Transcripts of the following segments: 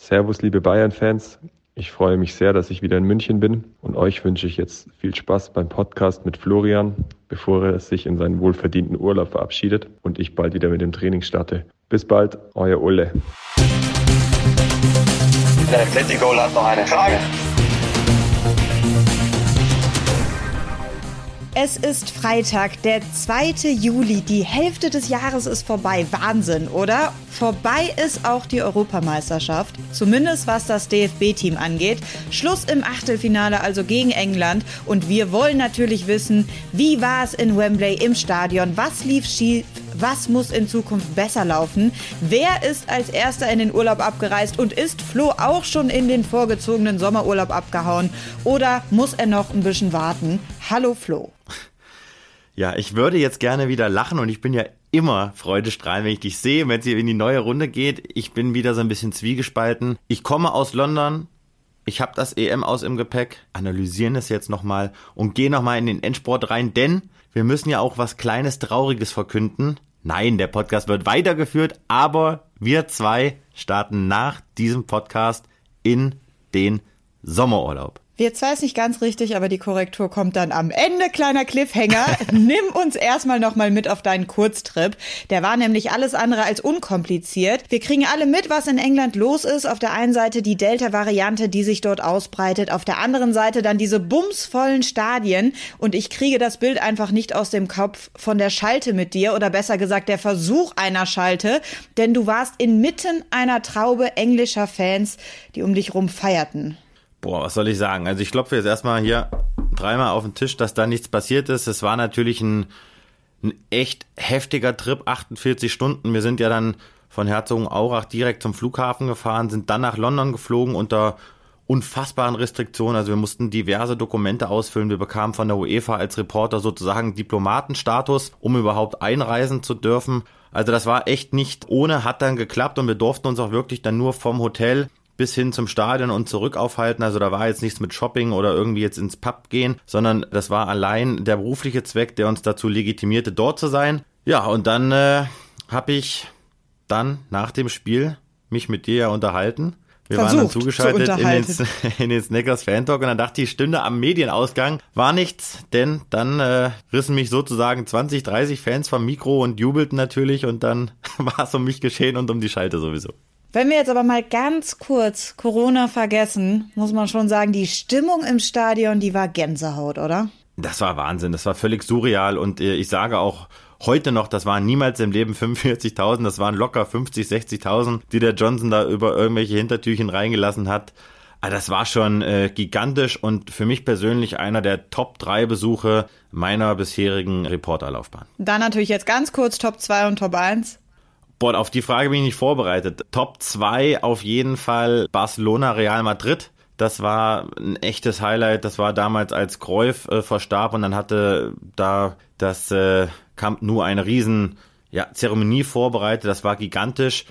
Servus, liebe Bayern-Fans. Ich freue mich sehr, dass ich wieder in München bin und euch wünsche ich jetzt viel Spaß beim Podcast mit Florian, bevor er sich in seinen wohlverdienten Urlaub verabschiedet und ich bald wieder mit dem Training starte. Bis bald, euer Ulle. Der Atletico hat noch eine Frage. Es ist Freitag, der 2. Juli. Die Hälfte des Jahres ist vorbei. Wahnsinn, oder? Vorbei ist auch die Europameisterschaft. Zumindest was das DFB-Team angeht. Schluss im Achtelfinale, also gegen England. Und wir wollen natürlich wissen, wie war es in Wembley im Stadion? Was lief schief? Was muss in Zukunft besser laufen? Wer ist als erster in den Urlaub abgereist und ist Flo auch schon in den vorgezogenen Sommerurlaub abgehauen? Oder muss er noch ein bisschen warten? Hallo Flo. Ja, ich würde jetzt gerne wieder lachen und ich bin ja immer freudestrahlend, wenn ich dich sehe, wenn es hier in die neue Runde geht. Ich bin wieder so ein bisschen zwiegespalten. Ich komme aus London, ich habe das EM aus im Gepäck, analysieren es jetzt nochmal und gehe nochmal in den Endsport rein, denn wir müssen ja auch was Kleines, Trauriges verkünden. Nein, der Podcast wird weitergeführt, aber wir zwei starten nach diesem Podcast in den Sommerurlaub. Jetzt weiß nicht ganz richtig, aber die Korrektur kommt dann am Ende. Kleiner Cliffhanger. Nimm uns erstmal nochmal mit auf deinen Kurztrip. Der war nämlich alles andere als unkompliziert. Wir kriegen alle mit, was in England los ist. Auf der einen Seite die Delta-Variante, die sich dort ausbreitet. Auf der anderen Seite dann diese bumsvollen Stadien. Und ich kriege das Bild einfach nicht aus dem Kopf von der Schalte mit dir oder besser gesagt der Versuch einer Schalte. Denn du warst inmitten einer Traube englischer Fans, die um dich rum feierten. Boah, was soll ich sagen? Also ich klopfe jetzt erstmal hier dreimal auf den Tisch, dass da nichts passiert ist. Es war natürlich ein, ein echt heftiger Trip, 48 Stunden. Wir sind ja dann von Herzogenaurach direkt zum Flughafen gefahren, sind dann nach London geflogen unter unfassbaren Restriktionen. Also wir mussten diverse Dokumente ausfüllen. Wir bekamen von der UEFA als Reporter sozusagen Diplomatenstatus, um überhaupt einreisen zu dürfen. Also das war echt nicht ohne, hat dann geklappt und wir durften uns auch wirklich dann nur vom Hotel bis hin zum Stadion und zurück aufhalten. Also da war jetzt nichts mit Shopping oder irgendwie jetzt ins Pub gehen, sondern das war allein der berufliche Zweck, der uns dazu legitimierte, dort zu sein. Ja, und dann äh, habe ich dann nach dem Spiel mich mit dir ja unterhalten. Wir Versucht waren dann zugeschaltet in den, in den Snackers Fan Talk und dann dachte ich, Stunde am Medienausgang war nichts, denn dann äh, rissen mich sozusagen 20, 30 Fans vom Mikro und jubelten natürlich und dann war es um mich geschehen und um die Schalte sowieso. Wenn wir jetzt aber mal ganz kurz Corona vergessen, muss man schon sagen, die Stimmung im Stadion, die war Gänsehaut, oder? Das war Wahnsinn, das war völlig surreal und äh, ich sage auch heute noch, das waren niemals im Leben 45.000, das waren locker 50, 60.000, die der Johnson da über irgendwelche Hintertürchen reingelassen hat. Aber ah, das war schon äh, gigantisch und für mich persönlich einer der Top 3 Besuche meiner bisherigen Reporterlaufbahn. Dann natürlich jetzt ganz kurz Top 2 und Top 1. Boah, auf die Frage bin ich nicht vorbereitet. Top 2 auf jeden Fall Barcelona, Real Madrid. Das war ein echtes Highlight. Das war damals, als Cruyff äh, verstarb und dann hatte da das äh, Camp nur eine riesen ja, Zeremonie vorbereitet. Das war gigantisch.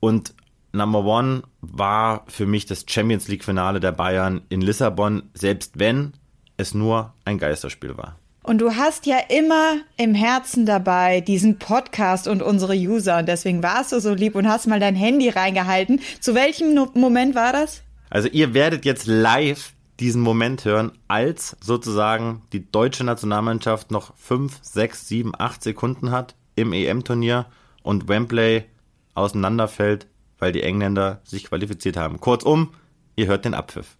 Und Number One war für mich das Champions League Finale der Bayern in Lissabon, selbst wenn es nur ein Geisterspiel war. Und du hast ja immer im Herzen dabei diesen Podcast und unsere User. Und deswegen warst du so lieb und hast mal dein Handy reingehalten. Zu welchem Moment war das? Also ihr werdet jetzt live diesen Moment hören, als sozusagen die deutsche Nationalmannschaft noch 5, 6, 7, 8 Sekunden hat im EM-Turnier und Wembley auseinanderfällt, weil die Engländer sich qualifiziert haben. Kurzum, ihr hört den Abpfiff.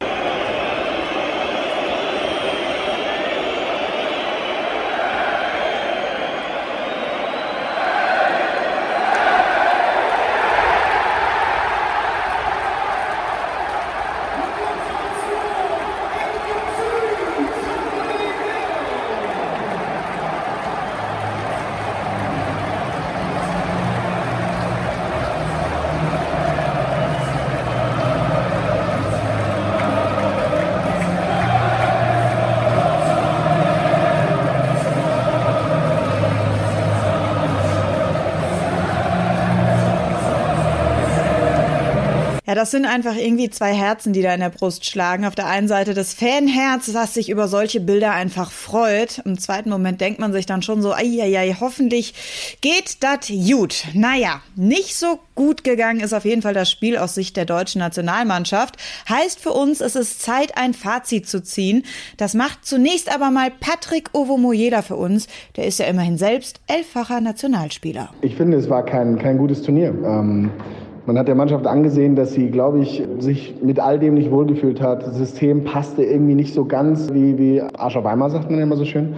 Das sind einfach irgendwie zwei Herzen, die da in der Brust schlagen. Auf der einen Seite das Fanherz, das sich über solche Bilder einfach freut. Im zweiten Moment denkt man sich dann schon so, ai, hoffentlich geht das gut. Naja, nicht so gut gegangen ist auf jeden Fall das Spiel aus Sicht der deutschen Nationalmannschaft. Heißt für uns, es ist Zeit, ein Fazit zu ziehen. Das macht zunächst aber mal Patrick Ovomoyeda für uns. Der ist ja immerhin selbst elffacher Nationalspieler. Ich finde, es war kein, kein gutes Turnier. Ähm man hat der Mannschaft angesehen, dass sie, glaube ich, sich mit all dem nicht wohlgefühlt hat. Das System passte irgendwie nicht so ganz, wie, wie Arsch auf Weimar, sagt man immer so schön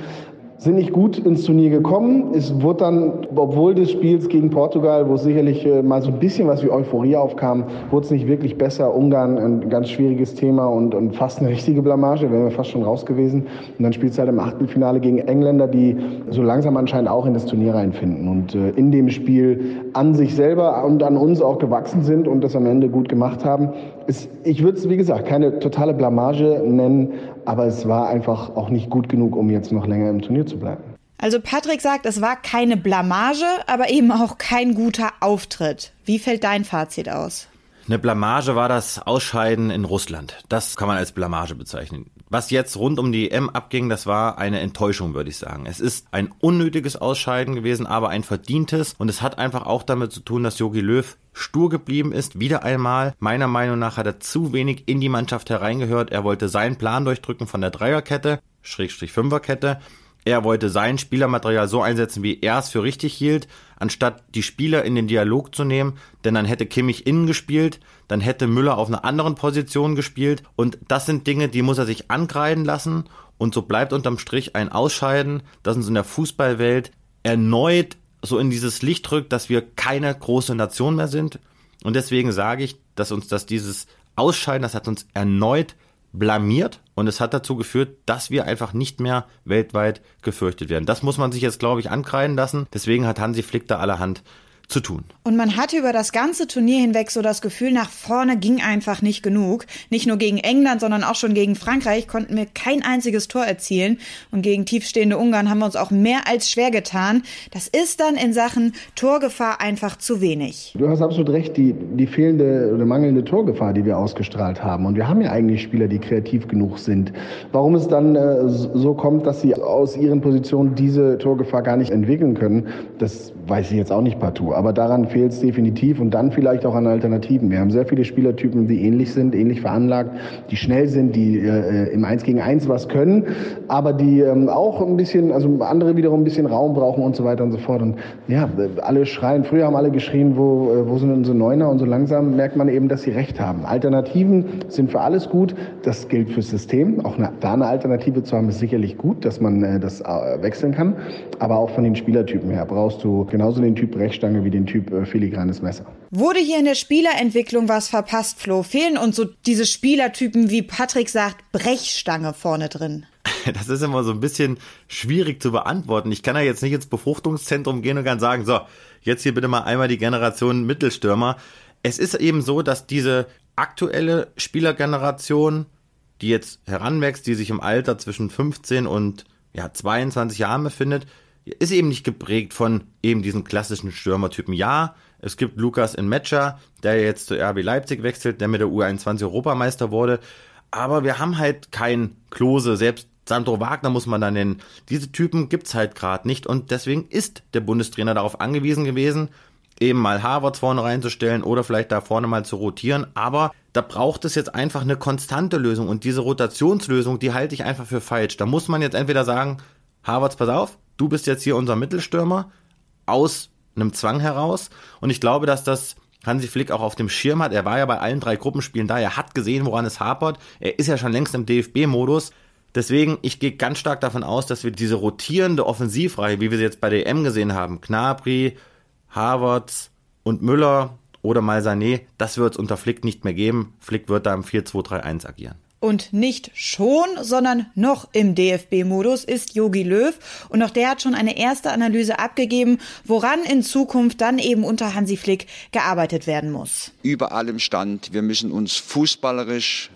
sind nicht gut ins Turnier gekommen. Es wurde dann, obwohl des Spiels gegen Portugal, wo sicherlich äh, mal so ein bisschen was wie Euphorie aufkam, wurde es nicht wirklich besser. Ungarn ein ganz schwieriges Thema und, und fast eine richtige Blamage, wären wir fast schon raus gewesen. Und dann spielt es halt im Achtelfinale gegen Engländer, die so langsam anscheinend auch in das Turnier reinfinden und äh, in dem Spiel an sich selber und an uns auch gewachsen sind und das am Ende gut gemacht haben. Es, ich würde es, wie gesagt, keine totale Blamage nennen, aber es war einfach auch nicht gut genug, um jetzt noch länger im Turnier zu bleiben. Also Patrick sagt, es war keine Blamage, aber eben auch kein guter Auftritt. Wie fällt dein Fazit aus? Eine Blamage war das Ausscheiden in Russland. Das kann man als Blamage bezeichnen. Was jetzt rund um die EM abging, das war eine Enttäuschung, würde ich sagen. Es ist ein unnötiges Ausscheiden gewesen, aber ein verdientes. Und es hat einfach auch damit zu tun, dass Jogi Löw stur geblieben ist. Wieder einmal, meiner Meinung nach, hat er zu wenig in die Mannschaft hereingehört. Er wollte seinen Plan durchdrücken von der Dreierkette, Schrägstrich Fünferkette. Er wollte sein Spielermaterial so einsetzen, wie er es für richtig hielt, anstatt die Spieler in den Dialog zu nehmen, denn dann hätte Kimmich innen gespielt, dann hätte Müller auf einer anderen Position gespielt. Und das sind Dinge, die muss er sich ankreiden lassen. Und so bleibt unterm Strich ein Ausscheiden, das uns in der Fußballwelt erneut so in dieses Licht rückt, dass wir keine große Nation mehr sind. Und deswegen sage ich, dass uns das dieses Ausscheiden, das hat uns erneut blamiert und es hat dazu geführt, dass wir einfach nicht mehr weltweit gefürchtet werden. Das muss man sich jetzt, glaube ich, ankreiden lassen. Deswegen hat Hansi Flick da allerhand zu tun. Und man hatte über das ganze Turnier hinweg so das Gefühl, nach vorne ging einfach nicht genug. Nicht nur gegen England, sondern auch schon gegen Frankreich konnten wir kein einziges Tor erzielen. Und gegen tiefstehende Ungarn haben wir uns auch mehr als schwer getan. Das ist dann in Sachen Torgefahr einfach zu wenig. Du hast absolut recht, die, die fehlende oder mangelnde Torgefahr, die wir ausgestrahlt haben. Und wir haben ja eigentlich Spieler, die kreativ genug sind. Warum es dann äh, so kommt, dass sie aus ihren Positionen diese Torgefahr gar nicht entwickeln können, das weiß ich jetzt auch nicht partout aber daran fehlt es definitiv und dann vielleicht auch an Alternativen. Wir haben sehr viele Spielertypen, die ähnlich sind, ähnlich veranlagt, die schnell sind, die äh, im Eins gegen Eins was können, aber die ähm, auch ein bisschen, also andere wiederum ein bisschen Raum brauchen und so weiter und so fort. Und ja, alle schreien, früher haben alle geschrien, wo, äh, wo sind unsere Neuner? Und so langsam merkt man eben, dass sie recht haben. Alternativen sind für alles gut. Das gilt fürs System. Auch eine, da eine Alternative zu haben, ist sicherlich gut, dass man äh, das äh, wechseln kann. Aber auch von den Spielertypen her brauchst du genauso den Typ Brechstange wie wie den Typ äh, filigranes Messer. Wurde hier in der Spielerentwicklung was verpasst, Flo? Fehlen uns so diese Spielertypen, wie Patrick sagt, Brechstange vorne drin? Das ist immer so ein bisschen schwierig zu beantworten. Ich kann ja jetzt nicht ins Befruchtungszentrum gehen und kann sagen, so, jetzt hier bitte mal einmal die Generation Mittelstürmer. Es ist eben so, dass diese aktuelle Spielergeneration, die jetzt heranwächst, die sich im Alter zwischen 15 und ja, 22 Jahren befindet, ist eben nicht geprägt von eben diesen klassischen Stürmertypen. Ja, es gibt Lukas in Metscher, der jetzt zu RB Leipzig wechselt, der mit der U21 Europameister wurde. Aber wir haben halt kein Klose, selbst Sandro Wagner muss man dann nennen. Diese Typen gibt's halt gerade nicht und deswegen ist der Bundestrainer darauf angewiesen gewesen, eben mal Harvard vorne reinzustellen oder vielleicht da vorne mal zu rotieren. Aber da braucht es jetzt einfach eine konstante Lösung und diese Rotationslösung, die halte ich einfach für falsch. Da muss man jetzt entweder sagen, Harvards, pass auf, du bist jetzt hier unser Mittelstürmer aus einem Zwang heraus. Und ich glaube, dass das Hansi Flick auch auf dem Schirm hat. Er war ja bei allen drei Gruppenspielen da. Er hat gesehen, woran es hapert. Er ist ja schon längst im DFB-Modus. Deswegen, ich gehe ganz stark davon aus, dass wir diese rotierende Offensivreihe, wie wir sie jetzt bei der EM gesehen haben, Knabri, Havertz und Müller oder mal Sané, das wird es unter Flick nicht mehr geben. Flick wird da im 4-2-3-1 agieren. Und nicht schon, sondern noch im DFB-Modus ist Yogi Löw. Und auch der hat schon eine erste Analyse abgegeben, woran in Zukunft dann eben unter Hansi Flick gearbeitet werden muss. Über allem stand, wir müssen uns fußballerisch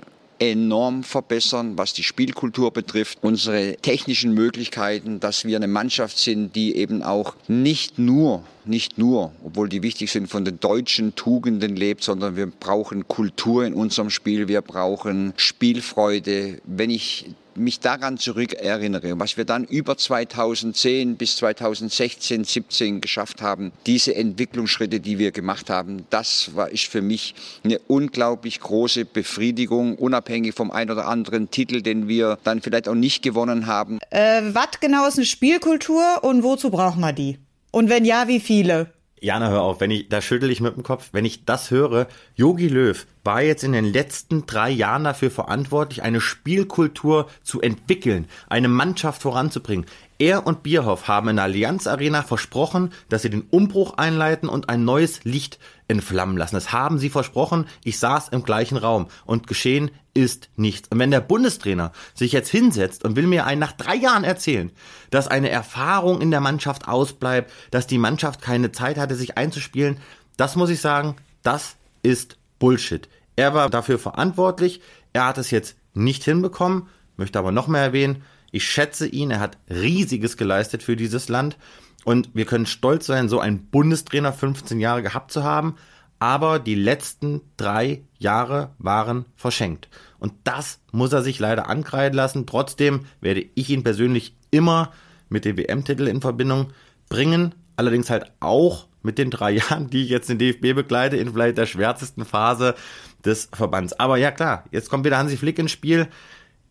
enorm verbessern, was die Spielkultur betrifft, unsere technischen Möglichkeiten, dass wir eine Mannschaft sind, die eben auch nicht nur nicht nur, obwohl die wichtig sind, von den deutschen Tugenden lebt, sondern wir brauchen Kultur in unserem Spiel, wir brauchen Spielfreude. Wenn ich mich daran zurückerinnere, was wir dann über 2010 bis 2016, 17 geschafft haben, diese Entwicklungsschritte, die wir gemacht haben, das war ist für mich eine unglaublich große Befriedigung, unabhängig vom ein oder anderen Titel, den wir dann vielleicht auch nicht gewonnen haben. Äh, was genau ist eine Spielkultur und wozu brauchen wir die? Und wenn ja, wie viele? Jana, hör auf, wenn ich, da schüttel ich mit dem Kopf, wenn ich das höre, Yogi Löw war jetzt in den letzten drei Jahren dafür verantwortlich, eine Spielkultur zu entwickeln, eine Mannschaft voranzubringen. Er und Bierhoff haben in der Allianz Arena versprochen, dass sie den Umbruch einleiten und ein neues Licht entflammen lassen. Das haben sie versprochen. Ich saß im gleichen Raum und geschehen ist nichts. Und wenn der Bundestrainer sich jetzt hinsetzt und will mir einen nach drei Jahren erzählen, dass eine Erfahrung in der Mannschaft ausbleibt, dass die Mannschaft keine Zeit hatte, sich einzuspielen, das muss ich sagen, das ist Bullshit. Er war dafür verantwortlich. Er hat es jetzt nicht hinbekommen, möchte aber noch mehr erwähnen. Ich schätze ihn, er hat riesiges geleistet für dieses Land und wir können stolz sein, so einen Bundestrainer 15 Jahre gehabt zu haben, aber die letzten drei Jahre waren verschenkt. Und das muss er sich leider ankreiden lassen. Trotzdem werde ich ihn persönlich immer mit dem WM-Titel in Verbindung bringen, allerdings halt auch mit den drei Jahren, die ich jetzt den DFB begleite, in vielleicht der schwärzesten Phase des Verbands. Aber ja klar, jetzt kommt wieder Hansi Flick ins Spiel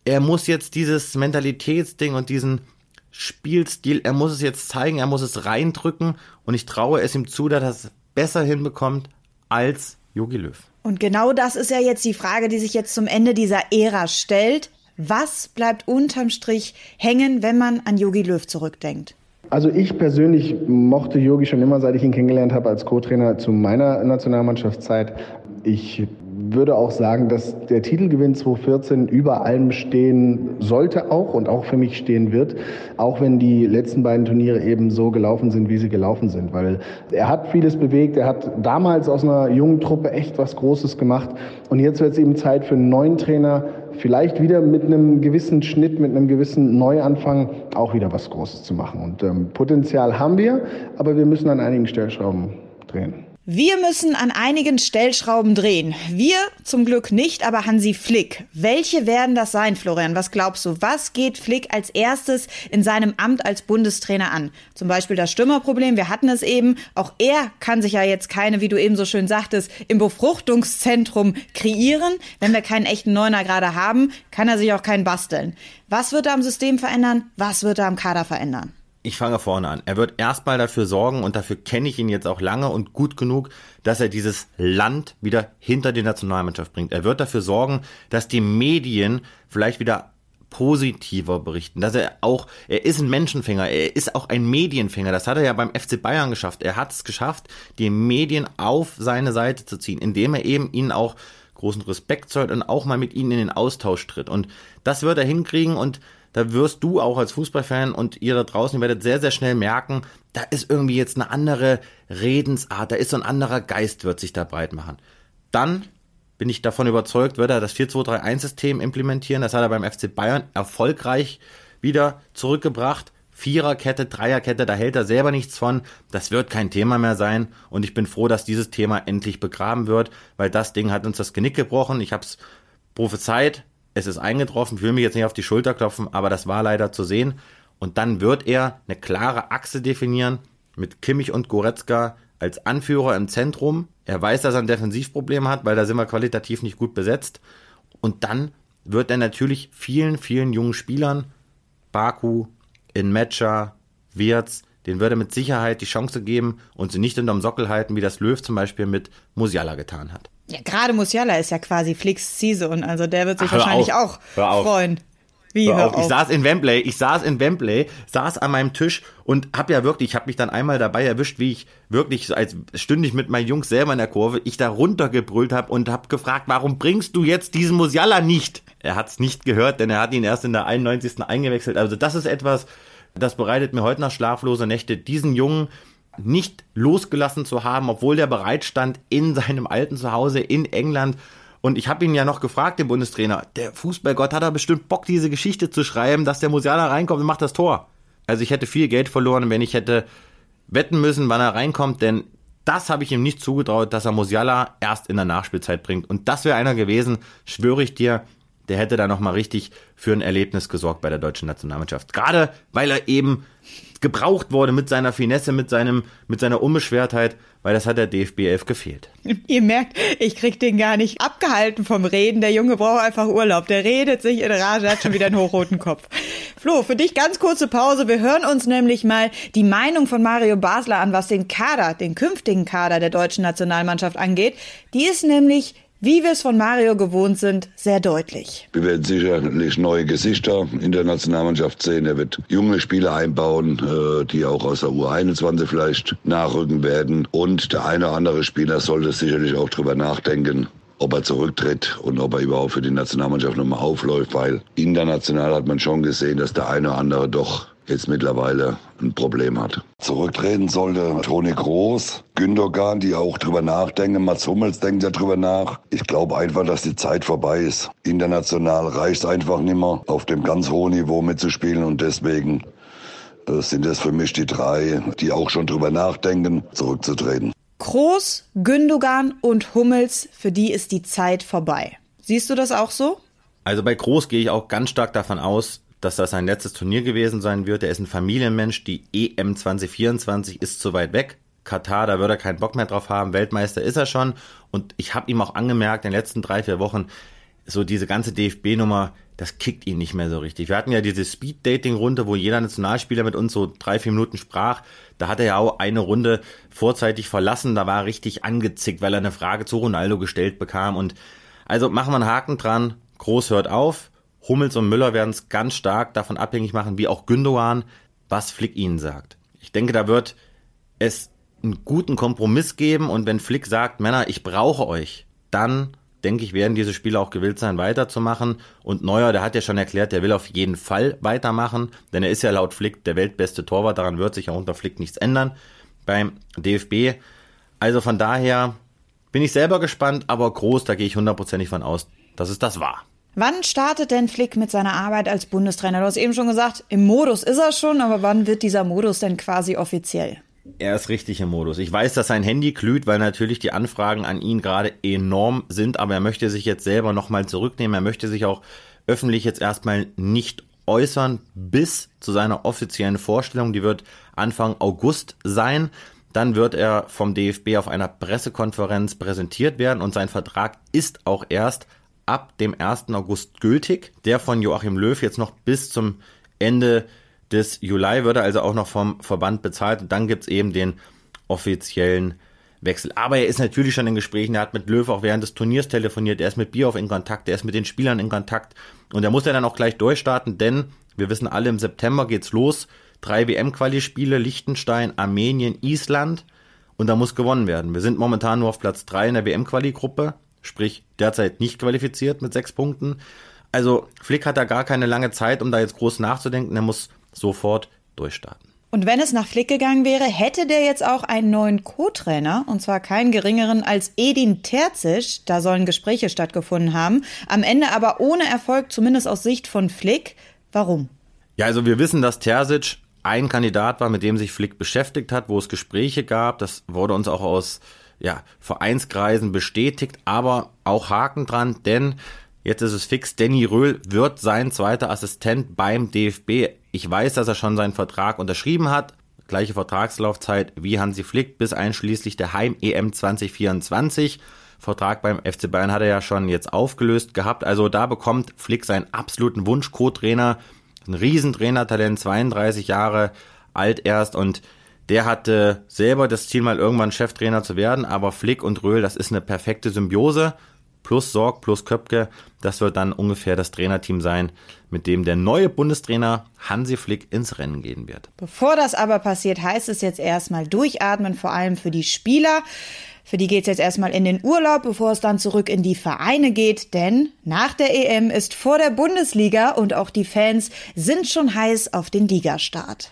er muss jetzt dieses Mentalitätsding und diesen Spielstil, er muss es jetzt zeigen, er muss es reindrücken und ich traue es ihm zu, dass er es besser hinbekommt als Jogi Löw. Und genau das ist ja jetzt die Frage, die sich jetzt zum Ende dieser Ära stellt. Was bleibt unterm Strich hängen, wenn man an Jogi Löw zurückdenkt? Also ich persönlich mochte Yogi schon immer, seit ich ihn kennengelernt habe als Co-Trainer zu meiner Nationalmannschaftszeit. Ich würde auch sagen, dass der Titelgewinn 2014 über allem stehen sollte auch und auch für mich stehen wird, auch wenn die letzten beiden Turniere eben so gelaufen sind, wie sie gelaufen sind, weil er hat vieles bewegt, er hat damals aus einer jungen Truppe echt was Großes gemacht und jetzt wird es eben Zeit für einen neuen Trainer, vielleicht wieder mit einem gewissen Schnitt, mit einem gewissen Neuanfang auch wieder was Großes zu machen. Und ähm, Potenzial haben wir, aber wir müssen an einigen Stellschrauben drehen. Wir müssen an einigen Stellschrauben drehen. Wir zum Glück nicht, aber Hansi Flick. Welche werden das sein, Florian? Was glaubst du? Was geht Flick als erstes in seinem Amt als Bundestrainer an? Zum Beispiel das Stürmerproblem. Wir hatten es eben. Auch er kann sich ja jetzt keine, wie du eben so schön sagtest, im Befruchtungszentrum kreieren. Wenn wir keinen echten Neuner gerade haben, kann er sich auch keinen basteln. Was wird er am System verändern? Was wird er am Kader verändern? Ich fange vorne an. Er wird erstmal dafür sorgen, und dafür kenne ich ihn jetzt auch lange und gut genug, dass er dieses Land wieder hinter die Nationalmannschaft bringt. Er wird dafür sorgen, dass die Medien vielleicht wieder positiver berichten, dass er auch, er ist ein Menschenfänger, er ist auch ein Medienfänger. Das hat er ja beim FC Bayern geschafft. Er hat es geschafft, die Medien auf seine Seite zu ziehen, indem er eben ihnen auch großen Respekt zollt und auch mal mit ihnen in den Austausch tritt. Und das wird er hinkriegen und da wirst du auch als Fußballfan und ihr da draußen, ihr werdet sehr, sehr schnell merken, da ist irgendwie jetzt eine andere Redensart, da ist so ein anderer Geist, wird sich da breit machen. Dann bin ich davon überzeugt, wird er das 4-2-3-1-System implementieren. Das hat er beim FC Bayern erfolgreich wieder zurückgebracht. Viererkette, Dreierkette, da hält er selber nichts von. Das wird kein Thema mehr sein. Und ich bin froh, dass dieses Thema endlich begraben wird, weil das Ding hat uns das Genick gebrochen. Ich habe es prophezeit es ist eingetroffen, ich will mich jetzt nicht auf die Schulter klopfen, aber das war leider zu sehen. Und dann wird er eine klare Achse definieren mit Kimmich und Goretzka als Anführer im Zentrum. Er weiß, dass er ein Defensivproblem hat, weil da sind wir qualitativ nicht gut besetzt. Und dann wird er natürlich vielen, vielen jungen Spielern, Baku, Inmetscher, Wirz, den würde er mit Sicherheit die Chance geben und sie nicht unterm Sockel halten, wie das Löw zum Beispiel mit Musiala getan hat. Ja, gerade Musiala ist ja quasi Flix Season, also der wird sich Ach, wahrscheinlich auf. auch freuen. Wie, hör auf. Ich saß in Wembley, ich saß in Wembley, saß an meinem Tisch und hab ja wirklich, ich hab mich dann einmal dabei erwischt, wie ich wirklich, als stündig mit meinen Jungs selber in der Kurve, ich da runtergebrüllt hab und hab gefragt, warum bringst du jetzt diesen Musiala nicht? Er hat's nicht gehört, denn er hat ihn erst in der 91. eingewechselt. Also das ist etwas, das bereitet mir heute noch schlaflose Nächte, diesen Jungen nicht losgelassen zu haben, obwohl der bereit stand in seinem alten Zuhause in England Und ich habe ihn ja noch gefragt, den Bundestrainer, der Fußballgott hat da bestimmt Bock, diese Geschichte zu schreiben, dass der Musiala reinkommt und macht das Tor. Also ich hätte viel Geld verloren, wenn ich hätte wetten müssen, wann er reinkommt, denn das habe ich ihm nicht zugetraut, dass er Musiala erst in der Nachspielzeit bringt. Und das wäre einer gewesen, schwöre ich dir, der hätte da nochmal richtig für ein Erlebnis gesorgt bei der deutschen Nationalmannschaft. Gerade weil er eben gebraucht wurde mit seiner Finesse, mit seinem, mit seiner Unbeschwertheit, weil das hat der DFB 11 gefehlt. Ihr merkt, ich krieg den gar nicht abgehalten vom Reden. Der Junge braucht einfach Urlaub. Der redet sich in Rage, hat schon wieder einen hochroten Kopf. Flo, für dich ganz kurze Pause. Wir hören uns nämlich mal die Meinung von Mario Basler an, was den Kader, den künftigen Kader der deutschen Nationalmannschaft angeht. Die ist nämlich wie wir es von Mario gewohnt sind, sehr deutlich. Wir werden sicherlich neue Gesichter in der Nationalmannschaft sehen. Er wird junge Spieler einbauen, äh, die auch aus der U21 vielleicht nachrücken werden. Und der eine oder andere Spieler sollte sicherlich auch drüber nachdenken, ob er zurücktritt und ob er überhaupt für die Nationalmannschaft nochmal aufläuft, weil international hat man schon gesehen, dass der eine oder andere doch jetzt mittlerweile ein Problem hat. Zurücktreten sollte Toni Groß, Gündogan, die auch drüber nachdenken, Mats Hummels denkt ja drüber nach. Ich glaube einfach, dass die Zeit vorbei ist. International reicht es einfach nicht mehr, auf dem ganz hohen Niveau mitzuspielen und deswegen äh, sind es für mich die drei, die auch schon drüber nachdenken, zurückzutreten. Groß, Gündogan und Hummels, für die ist die Zeit vorbei. Siehst du das auch so? Also bei Groß gehe ich auch ganz stark davon aus, dass das sein letztes Turnier gewesen sein wird. Er ist ein Familienmensch. Die EM 2024 ist zu weit weg. Katar, da würde er keinen Bock mehr drauf haben. Weltmeister ist er schon. Und ich habe ihm auch angemerkt in den letzten drei, vier Wochen, so diese ganze DFB-Nummer, das kickt ihn nicht mehr so richtig. Wir hatten ja diese Speed-Dating-Runde, wo jeder Nationalspieler mit uns so drei, vier Minuten sprach. Da hat er ja auch eine Runde vorzeitig verlassen. Da war er richtig angezickt, weil er eine Frage zu Ronaldo gestellt bekam. Und also machen wir einen Haken dran. Groß hört auf. Hummels und Müller werden es ganz stark davon abhängig machen, wie auch Gündogan, was Flick ihnen sagt. Ich denke, da wird es einen guten Kompromiss geben und wenn Flick sagt, Männer, ich brauche euch, dann denke ich, werden diese Spieler auch gewillt sein, weiterzumachen. Und Neuer, der hat ja schon erklärt, der will auf jeden Fall weitermachen, denn er ist ja laut Flick der weltbeste Torwart, daran wird sich auch unter Flick nichts ändern beim DFB. Also von daher bin ich selber gespannt, aber groß, da gehe ich hundertprozentig von aus, dass es das war. Wann startet denn Flick mit seiner Arbeit als Bundestrainer? Du hast eben schon gesagt, im Modus ist er schon, aber wann wird dieser Modus denn quasi offiziell? Er ist richtig im Modus. Ich weiß, dass sein Handy glüht, weil natürlich die Anfragen an ihn gerade enorm sind, aber er möchte sich jetzt selber nochmal zurücknehmen. Er möchte sich auch öffentlich jetzt erstmal nicht äußern bis zu seiner offiziellen Vorstellung. Die wird Anfang August sein. Dann wird er vom DFB auf einer Pressekonferenz präsentiert werden und sein Vertrag ist auch erst ab dem 1. August gültig. Der von Joachim Löw jetzt noch bis zum Ende des Juli würde also auch noch vom Verband bezahlt. Und dann gibt's eben den offiziellen Wechsel. Aber er ist natürlich schon in Gesprächen. Er hat mit Löw auch während des Turniers telefoniert. Er ist mit Bierhoff in Kontakt. Er ist mit den Spielern in Kontakt. Und er muss ja dann auch gleich durchstarten, denn wir wissen alle, im September geht's los. Drei WM-Quali-Spiele, Liechtenstein, Armenien, Island. Und da muss gewonnen werden. Wir sind momentan nur auf Platz drei in der WM-Quali-Gruppe sprich derzeit nicht qualifiziert mit sechs Punkten. Also Flick hat da gar keine lange Zeit, um da jetzt groß nachzudenken. Er muss sofort durchstarten. Und wenn es nach Flick gegangen wäre, hätte der jetzt auch einen neuen Co-Trainer, und zwar keinen geringeren als Edin Terzic. Da sollen Gespräche stattgefunden haben. Am Ende aber ohne Erfolg, zumindest aus Sicht von Flick. Warum? Ja, also wir wissen, dass Terzic ein Kandidat war, mit dem sich Flick beschäftigt hat, wo es Gespräche gab. Das wurde uns auch aus ja, Vereinskreisen bestätigt, aber auch Haken dran, denn jetzt ist es fix, Danny Röhl wird sein zweiter Assistent beim DFB. Ich weiß, dass er schon seinen Vertrag unterschrieben hat, gleiche Vertragslaufzeit wie Hansi Flick bis einschließlich der Heim-EM 2024. Vertrag beim FC Bayern hat er ja schon jetzt aufgelöst gehabt. Also da bekommt Flick seinen absoluten Wunsch-Co-Trainer. Ein Riesentrainertalent, 32 Jahre alt erst und der hatte selber das Ziel, mal irgendwann Cheftrainer zu werden, aber Flick und Röhl, das ist eine perfekte Symbiose. Plus Sorg, plus Köpke, das wird dann ungefähr das Trainerteam sein, mit dem der neue Bundestrainer Hansi Flick ins Rennen gehen wird. Bevor das aber passiert, heißt es jetzt erstmal durchatmen, vor allem für die Spieler. Für die geht es jetzt erstmal in den Urlaub, bevor es dann zurück in die Vereine geht, denn nach der EM ist vor der Bundesliga und auch die Fans sind schon heiß auf den Ligastart.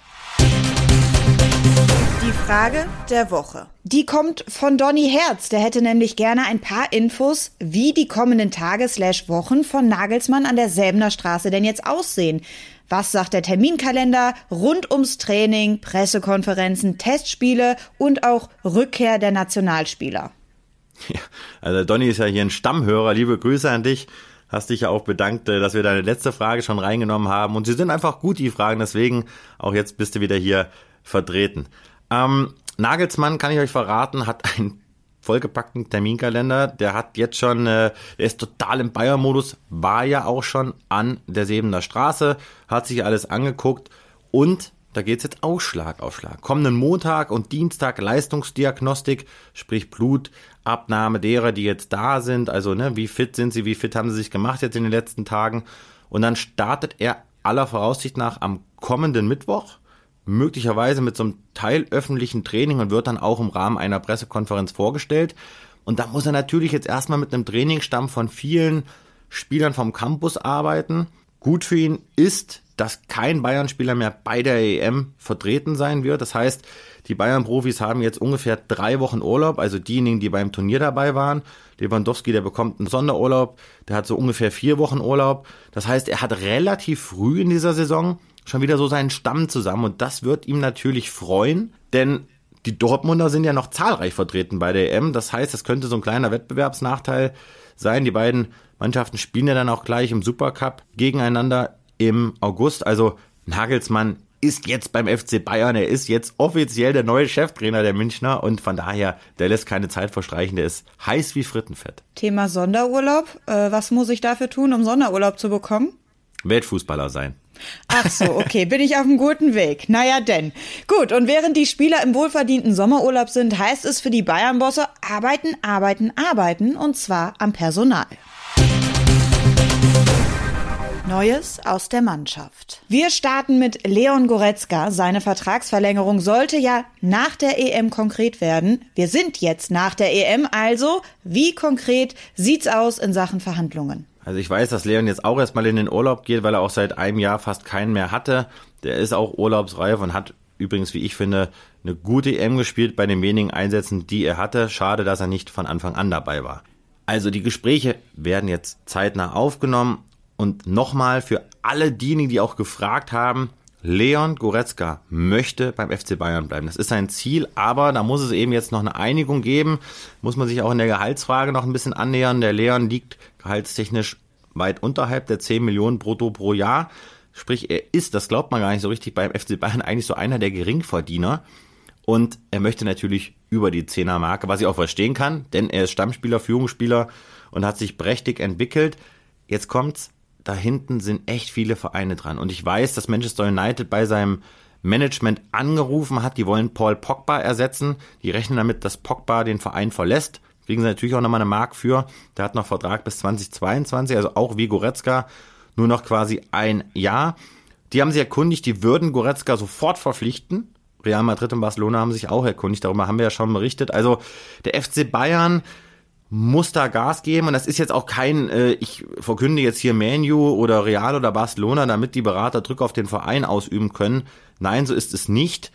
Die Frage der Woche. Die kommt von Donny Herz. Der hätte nämlich gerne ein paar Infos, wie die kommenden Tage slash Wochen von Nagelsmann an der Säbener Straße denn jetzt aussehen. Was sagt der Terminkalender rund ums Training, Pressekonferenzen, Testspiele und auch Rückkehr der Nationalspieler? Ja, also Donny ist ja hier ein Stammhörer. Liebe Grüße an dich. Hast dich ja auch bedankt, äh, dass wir deine letzte Frage schon reingenommen haben. Und sie sind einfach gut, die Fragen. Deswegen auch jetzt bist du wieder hier vertreten. Ähm, Nagelsmann, kann ich euch verraten, hat einen vollgepackten Terminkalender. Der hat jetzt schon, äh, der ist total im Bayern-Modus, war ja auch schon an der Sebener Straße, hat sich alles angeguckt und da geht's jetzt auch Schlag auf Schlag. Kommenden Montag und Dienstag Leistungsdiagnostik, sprich Blutabnahme derer, die jetzt da sind. Also, ne, wie fit sind sie, wie fit haben sie sich gemacht jetzt in den letzten Tagen. Und dann startet er aller Voraussicht nach am kommenden Mittwoch möglicherweise mit so einem teilöffentlichen Training und wird dann auch im Rahmen einer Pressekonferenz vorgestellt. Und da muss er natürlich jetzt erstmal mit einem Trainingsstamm von vielen Spielern vom Campus arbeiten. Gut für ihn ist, dass kein Bayern-Spieler mehr bei der EM vertreten sein wird. Das heißt, die Bayern-Profis haben jetzt ungefähr drei Wochen Urlaub, also diejenigen, die beim Turnier dabei waren. Lewandowski, der bekommt einen Sonderurlaub, der hat so ungefähr vier Wochen Urlaub. Das heißt, er hat relativ früh in dieser Saison schon wieder so seinen Stamm zusammen und das wird ihm natürlich freuen, denn die Dortmunder sind ja noch zahlreich vertreten bei der EM. Das heißt, es könnte so ein kleiner Wettbewerbsnachteil sein. Die beiden Mannschaften spielen ja dann auch gleich im Supercup gegeneinander im August. Also Nagelsmann ist jetzt beim FC Bayern. Er ist jetzt offiziell der neue Cheftrainer der Münchner und von daher, der lässt keine Zeit verstreichen. Der ist heiß wie Frittenfett. Thema Sonderurlaub. Äh, was muss ich dafür tun, um Sonderurlaub zu bekommen? Weltfußballer sein. Ach so, okay, bin ich auf einem guten Weg. Naja, denn. Gut, und während die Spieler im wohlverdienten Sommerurlaub sind, heißt es für die Bayern-Bosse arbeiten, arbeiten, arbeiten und zwar am Personal. Neues aus der Mannschaft. Wir starten mit Leon Goretzka. Seine Vertragsverlängerung sollte ja nach der EM konkret werden. Wir sind jetzt nach der EM, also wie konkret sieht's aus in Sachen Verhandlungen? Also ich weiß, dass Leon jetzt auch erstmal in den Urlaub geht, weil er auch seit einem Jahr fast keinen mehr hatte. Der ist auch urlaubsreif und hat übrigens, wie ich finde, eine gute EM gespielt bei den wenigen Einsätzen, die er hatte. Schade, dass er nicht von Anfang an dabei war. Also die Gespräche werden jetzt zeitnah aufgenommen und nochmal für alle diejenigen, die auch gefragt haben, Leon Goretzka möchte beim FC Bayern bleiben. Das ist sein Ziel, aber da muss es eben jetzt noch eine Einigung geben. Muss man sich auch in der Gehaltsfrage noch ein bisschen annähern. Der Leon liegt gehaltstechnisch weit unterhalb der 10 Millionen brutto pro Jahr. Sprich, er ist, das glaubt man gar nicht so richtig, beim FC Bayern eigentlich so einer der Geringverdiener. Und er möchte natürlich über die 10er Marke, was ich auch verstehen kann, denn er ist Stammspieler, Führungsspieler und hat sich prächtig entwickelt. Jetzt kommt's, da hinten sind echt viele Vereine dran. Und ich weiß, dass Manchester United bei seinem Management angerufen hat, die wollen Paul Pogba ersetzen. Die rechnen damit, dass Pogba den Verein verlässt. Kriegen sie natürlich auch nochmal eine Mark für. Der hat noch Vertrag bis 2022, also auch wie Goretzka, nur noch quasi ein Jahr. Die haben sich erkundigt, die würden Goretzka sofort verpflichten. Real Madrid und Barcelona haben sich auch erkundigt, darüber haben wir ja schon berichtet. Also der FC Bayern muss da Gas geben und das ist jetzt auch kein, äh, ich verkünde jetzt hier Manu oder Real oder Barcelona, damit die Berater Druck auf den Verein ausüben können. Nein, so ist es nicht.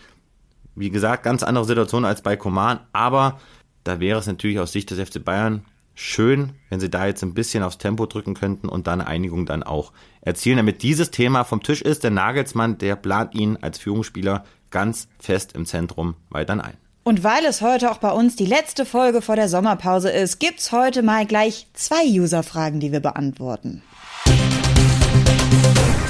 Wie gesagt, ganz andere Situation als bei Coman, aber da wäre es natürlich aus Sicht des FC Bayern schön, wenn sie da jetzt ein bisschen aufs Tempo drücken könnten und dann eine Einigung dann auch erzielen, damit dieses Thema vom Tisch ist. Der Nagelsmann, der plant ihn als Führungsspieler ganz fest im Zentrum weiter ein. Und weil es heute auch bei uns die letzte Folge vor der Sommerpause ist, gibt's heute mal gleich zwei User-Fragen, die wir beantworten.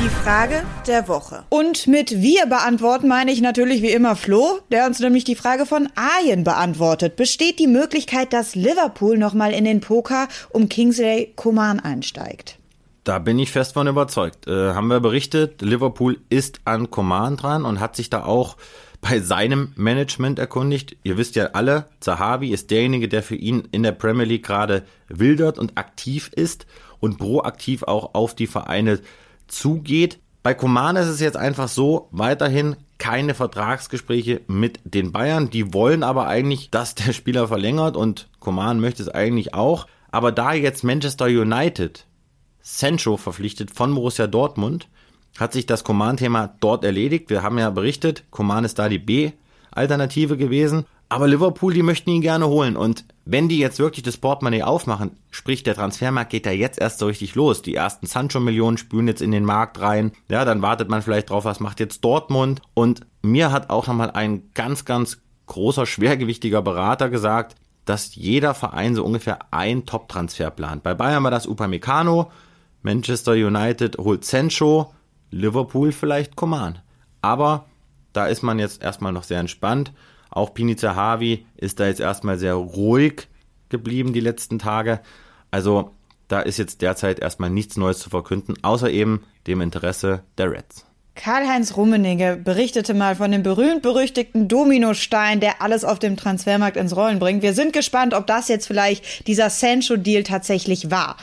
Die Frage der Woche. Und mit wir beantworten meine ich natürlich wie immer Flo, der uns nämlich die Frage von Arjen beantwortet. Besteht die Möglichkeit, dass Liverpool nochmal in den Poker um Kingsley Coman einsteigt? Da bin ich fest von überzeugt. Äh, haben wir berichtet, Liverpool ist an Coman dran und hat sich da auch bei seinem Management erkundigt. Ihr wisst ja alle, Zahavi ist derjenige, der für ihn in der Premier League gerade wildert und aktiv ist und proaktiv auch auf die Vereine zugeht. Bei Coman ist es jetzt einfach so, weiterhin keine Vertragsgespräche mit den Bayern. Die wollen aber eigentlich, dass der Spieler verlängert und Coman möchte es eigentlich auch. Aber da jetzt Manchester United Sancho verpflichtet von Borussia Dortmund, hat sich das Coman-Thema dort erledigt. Wir haben ja berichtet, Coman ist da die B Alternative gewesen. Aber Liverpool, die möchten ihn gerne holen. Und wenn die jetzt wirklich das Portemonnaie aufmachen, sprich der Transfermarkt geht da jetzt erst so richtig los. Die ersten Sancho-Millionen spülen jetzt in den Markt rein. Ja, dann wartet man vielleicht drauf, was macht jetzt Dortmund. Und mir hat auch nochmal ein ganz, ganz großer, schwergewichtiger Berater gesagt, dass jeder Verein so ungefähr ein Top-Transfer plant. Bei Bayern war das Upamecano, Manchester United holt Sancho, Liverpool vielleicht Coman. Aber da ist man jetzt erstmal noch sehr entspannt. Auch Pini Zahavi ist da jetzt erstmal sehr ruhig geblieben die letzten Tage. Also da ist jetzt derzeit erstmal nichts Neues zu verkünden, außer eben dem Interesse der Reds. Karl-Heinz Rummenigge berichtete mal von dem berühmt-berüchtigten Dominostein, der alles auf dem Transfermarkt ins Rollen bringt. Wir sind gespannt, ob das jetzt vielleicht dieser Sancho-Deal tatsächlich war.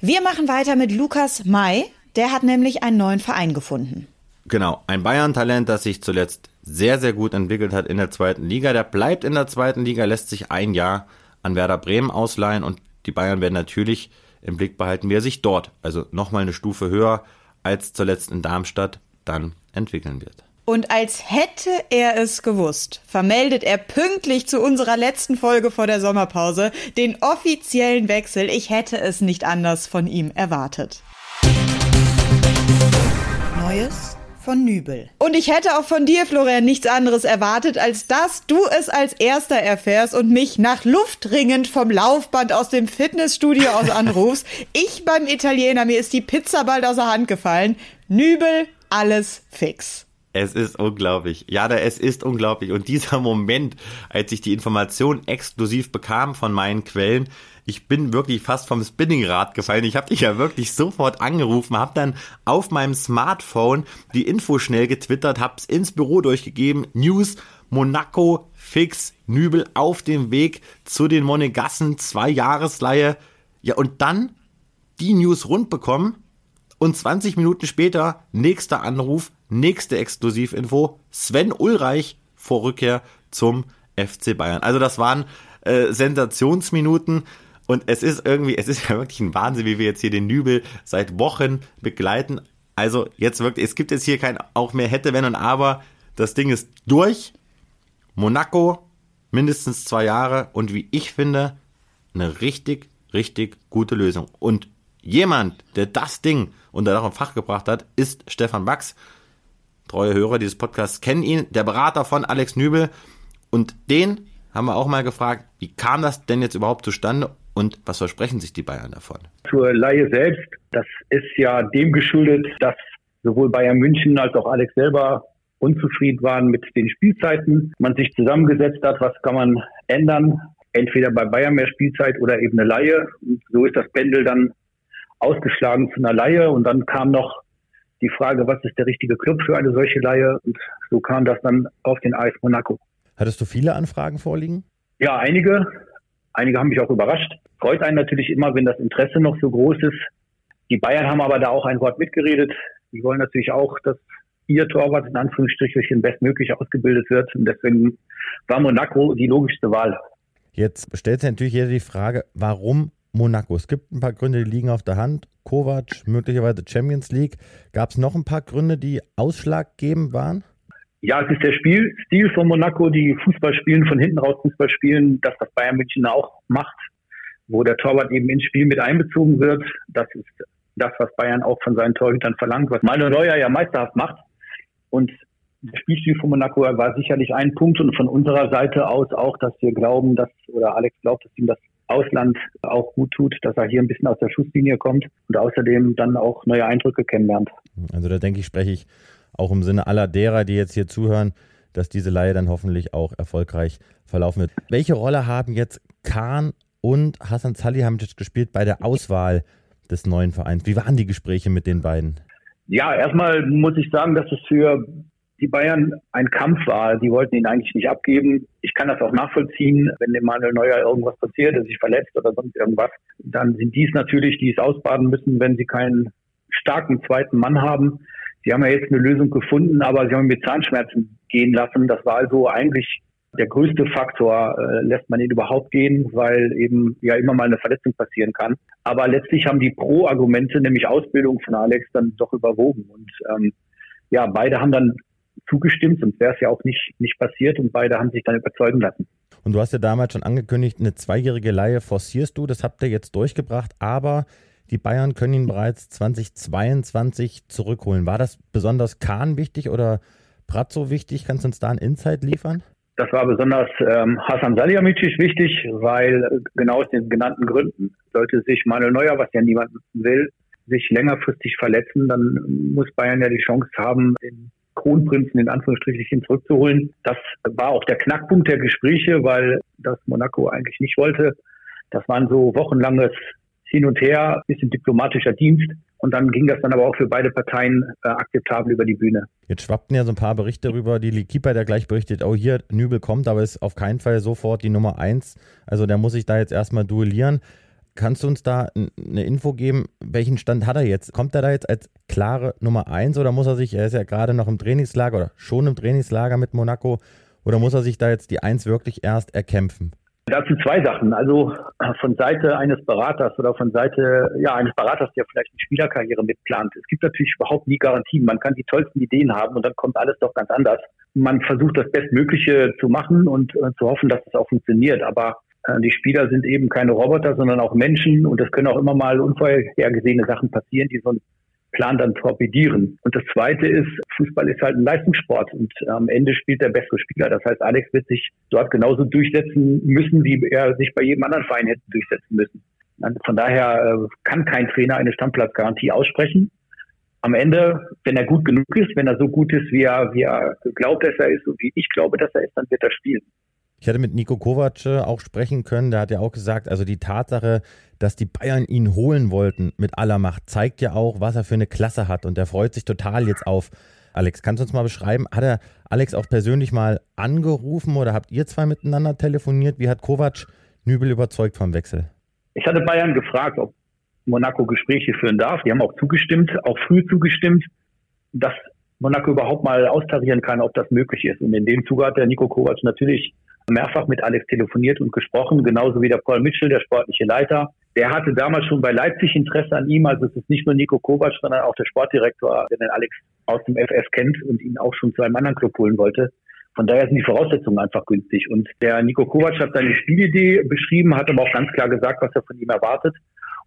Wir machen weiter mit Lukas May. Der hat nämlich einen neuen Verein gefunden. Genau, ein Bayern-Talent, das sich zuletzt sehr, sehr gut entwickelt hat in der zweiten Liga. Der bleibt in der zweiten Liga, lässt sich ein Jahr an Werder Bremen ausleihen und die Bayern werden natürlich im Blick behalten, wie er sich dort, also nochmal eine Stufe höher als zuletzt in Darmstadt, dann entwickeln wird. Und als hätte er es gewusst, vermeldet er pünktlich zu unserer letzten Folge vor der Sommerpause den offiziellen Wechsel. Ich hätte es nicht anders von ihm erwartet. Neues von Nübel. Und ich hätte auch von dir, Florian, nichts anderes erwartet, als dass du es als erster erfährst und mich nach Luft ringend vom Laufband aus dem Fitnessstudio aus anrufst. ich beim Italiener, mir ist die Pizza bald aus der Hand gefallen. Nübel, alles fix. Es ist unglaublich. Ja, es ist unglaublich. Und dieser Moment, als ich die Information exklusiv bekam von meinen Quellen, ich bin wirklich fast vom Spinningrad gefallen. Ich habe dich ja wirklich sofort angerufen, habe dann auf meinem Smartphone die Info schnell getwittert, hab's ins Büro durchgegeben. News Monaco fix Nübel auf dem Weg zu den Monegassen, zwei Jahresleihe. Ja, und dann die News rund bekommen und 20 Minuten später nächster Anruf, nächste Exklusivinfo, Sven Ulreich vor Rückkehr zum FC Bayern. Also das waren äh, Sensationsminuten. Und es ist irgendwie, es ist ja wirklich ein Wahnsinn, wie wir jetzt hier den Nübel seit Wochen begleiten. Also jetzt wirklich, es gibt jetzt hier kein auch mehr hätte, wenn und aber. Das Ding ist durch. Monaco, mindestens zwei Jahre und wie ich finde, eine richtig, richtig gute Lösung. Und jemand, der das Ding unter Dach und Fach gebracht hat, ist Stefan Bax. Treue Hörer dieses Podcasts kennen ihn, der Berater von Alex Nübel. Und den haben wir auch mal gefragt, wie kam das denn jetzt überhaupt zustande und was versprechen sich die Bayern davon? Zur Laie selbst, das ist ja dem geschuldet, dass sowohl Bayern München als auch Alex selber unzufrieden waren mit den Spielzeiten. Man sich zusammengesetzt hat, was kann man ändern? Entweder bei Bayern mehr Spielzeit oder eben eine Laie. Und so ist das Pendel dann ausgeschlagen zu einer Laie. Und dann kam noch die Frage, was ist der richtige Club für eine solche Laie? Und so kam das dann auf den Eis Monaco. Hattest du viele Anfragen vorliegen? Ja, einige. Einige haben mich auch überrascht. Freut einen natürlich immer, wenn das Interesse noch so groß ist. Die Bayern haben aber da auch ein Wort mitgeredet. Die wollen natürlich auch, dass ihr Torwart in Anführungsstrichen bestmöglich ausgebildet wird. Und deswegen war Monaco die logischste Wahl. Jetzt stellt sich natürlich jeder die Frage, warum Monaco? Es gibt ein paar Gründe, die liegen auf der Hand. Kovac, möglicherweise Champions League. Gab es noch ein paar Gründe, die ausschlaggebend waren? Ja, es ist der Spielstil von Monaco, die Fußball spielen, von hinten raus Fußball spielen, das, was Bayern München auch macht, wo der Torwart eben ins Spiel mit einbezogen wird. Das ist das, was Bayern auch von seinen Torhütern verlangt, was Manuel Neuer ja meisterhaft macht. Und der Spielstil von Monaco war sicherlich ein Punkt und von unserer Seite aus auch, dass wir glauben, dass, oder Alex glaubt, dass ihm das Ausland auch gut tut, dass er hier ein bisschen aus der Schusslinie kommt und außerdem dann auch neue Eindrücke kennenlernt. Also da denke ich, spreche ich auch im Sinne aller derer, die jetzt hier zuhören, dass diese Leihe dann hoffentlich auch erfolgreich verlaufen wird. Welche Rolle haben jetzt Kahn und Hassan Salihamidzic gespielt bei der Auswahl des neuen Vereins? Wie waren die Gespräche mit den beiden? Ja, erstmal muss ich sagen, dass es für die Bayern ein Kampf war. Die wollten ihn eigentlich nicht abgeben. Ich kann das auch nachvollziehen, wenn dem Manuel Neuer irgendwas passiert, er sich verletzt oder sonst irgendwas, dann sind dies natürlich, die es ausbaden müssen, wenn sie keinen starken zweiten Mann haben. Sie haben ja jetzt eine Lösung gefunden, aber sie haben mit Zahnschmerzen gehen lassen. Das war also eigentlich der größte Faktor, äh, lässt man ihn überhaupt gehen, weil eben ja immer mal eine Verletzung passieren kann. Aber letztlich haben die Pro-Argumente, nämlich Ausbildung von Alex, dann doch überwogen. Und ähm, ja, beide haben dann zugestimmt, sonst wäre es ja auch nicht, nicht passiert und beide haben sich dann überzeugen lassen. Und du hast ja damals schon angekündigt, eine zweijährige Leihe forcierst du, das habt ihr jetzt durchgebracht, aber die Bayern können ihn bereits 2022 zurückholen. War das besonders Kahn wichtig oder Pratzo wichtig? Kannst du uns da ein Insight liefern? Das war besonders ähm, Hasan Salihamidzic wichtig, weil genau aus den genannten Gründen sollte sich Manuel Neuer, was ja niemand will, sich längerfristig verletzen, dann muss Bayern ja die Chance haben, den Kronprinzen in Anführungsstrichen zurückzuholen. Das war auch der Knackpunkt der Gespräche, weil das Monaco eigentlich nicht wollte. Das waren so wochenlanges Hin und Her, bisschen diplomatischer Dienst. Und dann ging das dann aber auch für beide Parteien äh, akzeptabel über die Bühne. Jetzt schwappten ja so ein paar Berichte darüber, die Keeper, der gleich berichtet, oh hier, Nübel kommt, aber ist auf keinen Fall sofort die Nummer eins. Also der muss sich da jetzt erstmal duellieren. Kannst du uns da eine Info geben, welchen Stand hat er jetzt? Kommt er da jetzt als klare Nummer eins oder muss er sich, er ist ja gerade noch im Trainingslager oder schon im Trainingslager mit Monaco, oder muss er sich da jetzt die Eins wirklich erst erkämpfen? Dazu zwei Sachen. Also von Seite eines Beraters oder von Seite ja, eines Beraters, der vielleicht eine Spielerkarriere mitplant. Es gibt natürlich überhaupt nie Garantien. Man kann die tollsten Ideen haben und dann kommt alles doch ganz anders. Man versucht das Bestmögliche zu machen und äh, zu hoffen, dass es auch funktioniert. Aber äh, die Spieler sind eben keine Roboter, sondern auch Menschen und es können auch immer mal unvorhergesehene Sachen passieren, die so ein Plan dann torpedieren. Und das Zweite ist, Fußball ist halt ein Leistungssport und am Ende spielt der bessere Spieler. Das heißt, Alex wird sich dort genauso durchsetzen müssen, wie er sich bei jedem anderen Verein hätte durchsetzen müssen. Von daher äh, kann kein Trainer eine Stammplatzgarantie aussprechen. Am Ende, wenn er gut genug ist, wenn er so gut ist, wie er, wie er glaubt, dass er ist und wie ich glaube, dass er ist, dann wird er spielen. Ich hatte mit Nico Kovac äh, auch sprechen können. Der hat ja auch gesagt, also die Tatsache, dass die Bayern ihn holen wollten mit aller Macht, zeigt ja auch, was er für eine Klasse hat. Und er freut sich total jetzt auf. Alex, kannst du uns mal beschreiben, hat er Alex auch persönlich mal angerufen oder habt ihr zwei miteinander telefoniert? Wie hat Kovac Nübel überzeugt vom Wechsel? Ich hatte Bayern gefragt, ob Monaco Gespräche führen darf. Die haben auch zugestimmt, auch früh zugestimmt, dass Monaco überhaupt mal austarieren kann, ob das möglich ist. Und in dem Zuge hat der Nico Kovac natürlich mehrfach mit Alex telefoniert und gesprochen, genauso wie der Paul Mitchell, der sportliche Leiter. Der hatte damals schon bei Leipzig Interesse an ihm. Also es ist nicht nur Nico Kovac, sondern auch der Sportdirektor, der den Alex aus dem FF kennt und ihn auch schon zu einem anderen Club holen wollte. Von daher sind die Voraussetzungen einfach günstig. Und der Nico Kovac hat seine Spielidee beschrieben, hat aber auch ganz klar gesagt, was er von ihm erwartet.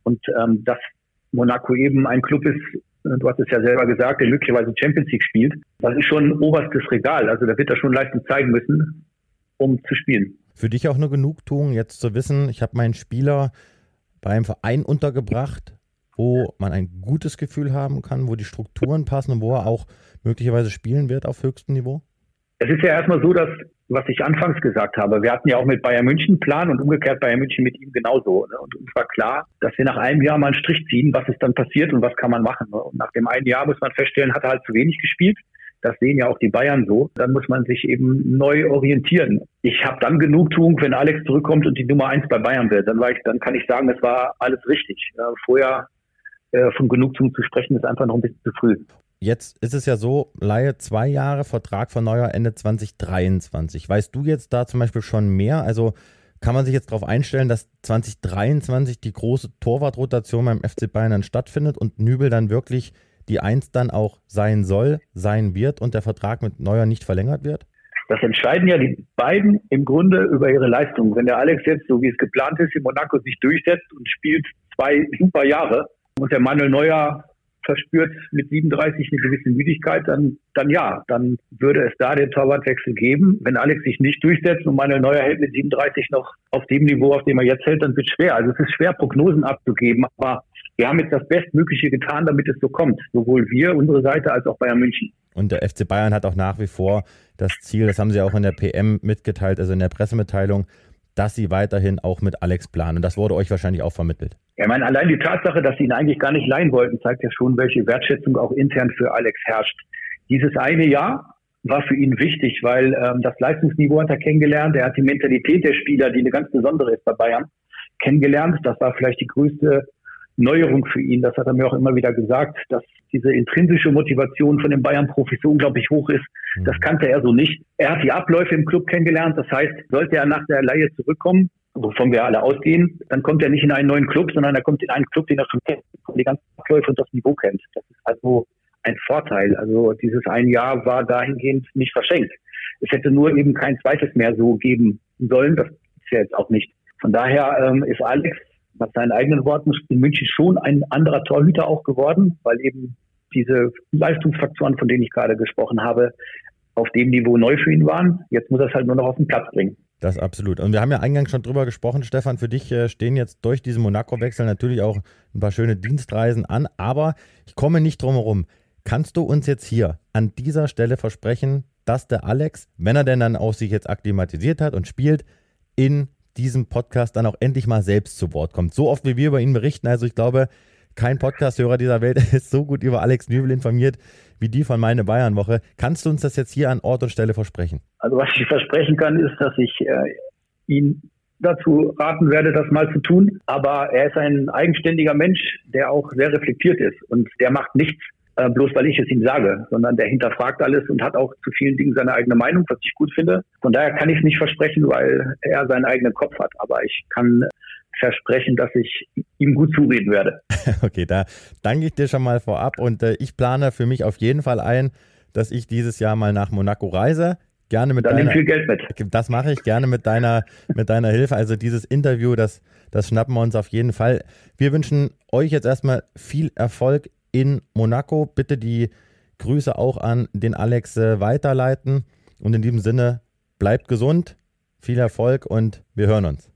Und ähm, dass Monaco eben ein Club ist, äh, du hast es ja selber gesagt, der möglicherweise Champions League spielt. Das ist schon oberstes Regal. Also da wird er schon Leistung zeigen müssen um zu spielen. Für dich auch eine Genugtuung, jetzt zu wissen, ich habe meinen Spieler bei einem Verein untergebracht, wo man ein gutes Gefühl haben kann, wo die Strukturen passen und wo er auch möglicherweise spielen wird auf höchstem Niveau? Es ist ja erstmal so, dass, was ich anfangs gesagt habe, wir hatten ja auch mit Bayern München einen Plan und umgekehrt Bayern München mit ihm genauso. Ne? Und uns war klar, dass wir nach einem Jahr mal einen Strich ziehen, was ist dann passiert und was kann man machen. Ne? Und nach dem einen Jahr muss man feststellen, hat er halt zu wenig gespielt. Das sehen ja auch die Bayern so. Dann muss man sich eben neu orientieren. Ich habe dann Genugtuung, wenn Alex zurückkommt und die Nummer eins bei Bayern wird. Dann, war ich, dann kann ich sagen, es war alles richtig. vorher äh, von Genugtuung zu sprechen, ist einfach noch ein bisschen zu früh. Jetzt ist es ja so, Laie zwei Jahre, Vertrag von Neuer Ende 2023. Weißt du jetzt da zum Beispiel schon mehr? Also kann man sich jetzt darauf einstellen, dass 2023 die große Torwartrotation beim FC Bayern dann stattfindet und Nübel dann wirklich die eins dann auch sein soll, sein wird und der Vertrag mit Neuer nicht verlängert wird? Das entscheiden ja die beiden im Grunde über ihre Leistung. Wenn der Alex jetzt, so wie es geplant ist, in Monaco sich durchsetzt und spielt zwei super Jahre und der Manuel Neuer verspürt mit 37 eine gewisse Müdigkeit, dann, dann ja, dann würde es da den Torwartwechsel geben. Wenn Alex sich nicht durchsetzt und Manuel Neuer hält mit 37 noch auf dem Niveau, auf dem er jetzt hält, dann wird es schwer. Also es ist schwer, Prognosen abzugeben, aber wir haben jetzt das Bestmögliche getan, damit es so kommt. Sowohl wir, unsere Seite, als auch Bayern München. Und der FC Bayern hat auch nach wie vor das Ziel, das haben sie auch in der PM mitgeteilt, also in der Pressemitteilung, dass sie weiterhin auch mit Alex planen. Und das wurde euch wahrscheinlich auch vermittelt. Ja, ich meine, allein die Tatsache, dass sie ihn eigentlich gar nicht leihen wollten, zeigt ja schon, welche Wertschätzung auch intern für Alex herrscht. Dieses eine Jahr war für ihn wichtig, weil ähm, das Leistungsniveau hat er kennengelernt. Er hat die Mentalität der Spieler, die eine ganz besondere ist bei Bayern, kennengelernt. Das war vielleicht die größte Neuerung für ihn. Das hat er mir auch immer wieder gesagt, dass diese intrinsische Motivation von den Bayern-Profis so unglaublich hoch ist. Mhm. Das kannte er so nicht. Er hat die Abläufe im Club kennengelernt. Das heißt, sollte er nach der Leihe zurückkommen, wovon wir alle ausgehen, dann kommt er nicht in einen neuen Club, sondern er kommt in einen Club, den er schon kennt, die ganzen Abläufe und das Niveau kennt. Das ist also ein Vorteil. Also dieses ein Jahr war dahingehend nicht verschenkt. Es hätte nur eben kein zweites mehr so geben sollen. Das ist ja jetzt auch nicht. Von daher ähm, ist Alex nach seinen eigenen Worten in München schon ein anderer Torhüter auch geworden, weil eben diese Leistungsfaktoren, von denen ich gerade gesprochen habe, auf dem Niveau neu für ihn waren. Jetzt muss er es halt nur noch auf den Platz bringen. Das absolut. Und wir haben ja eingangs schon drüber gesprochen, Stefan. Für dich äh, stehen jetzt durch diesen Monaco-Wechsel natürlich auch ein paar schöne Dienstreisen an. Aber ich komme nicht drum herum. Kannst du uns jetzt hier an dieser Stelle versprechen, dass der Alex, wenn er denn dann auch sich jetzt akklimatisiert hat und spielt, in diesem Podcast dann auch endlich mal selbst zu Wort kommt? So oft wie wir über ihn berichten. Also ich glaube, kein Podcast-Hörer dieser Welt ist so gut über Alex Nübel informiert wie die von meine Bayern-Woche. Kannst du uns das jetzt hier an Ort und Stelle versprechen? Also was ich versprechen kann, ist, dass ich äh, ihn dazu raten werde, das mal zu tun. Aber er ist ein eigenständiger Mensch, der auch sehr reflektiert ist und der macht nichts, äh, bloß weil ich es ihm sage, sondern der hinterfragt alles und hat auch zu vielen Dingen seine eigene Meinung, was ich gut finde. Von daher kann ich es nicht versprechen, weil er seinen eigenen Kopf hat. Aber ich kann versprechen, dass ich ihm gut zureden werde. Okay, da danke ich dir schon mal vorab und äh, ich plane für mich auf jeden Fall ein, dass ich dieses Jahr mal nach Monaco reise. Gerne mit Dann deiner, viel Geld mit. Das mache ich gerne mit deiner, mit deiner Hilfe. Also dieses Interview, das, das schnappen wir uns auf jeden Fall. Wir wünschen euch jetzt erstmal viel Erfolg in Monaco. Bitte die Grüße auch an den Alex äh, weiterleiten. Und in diesem Sinne, bleibt gesund, viel Erfolg und wir hören uns.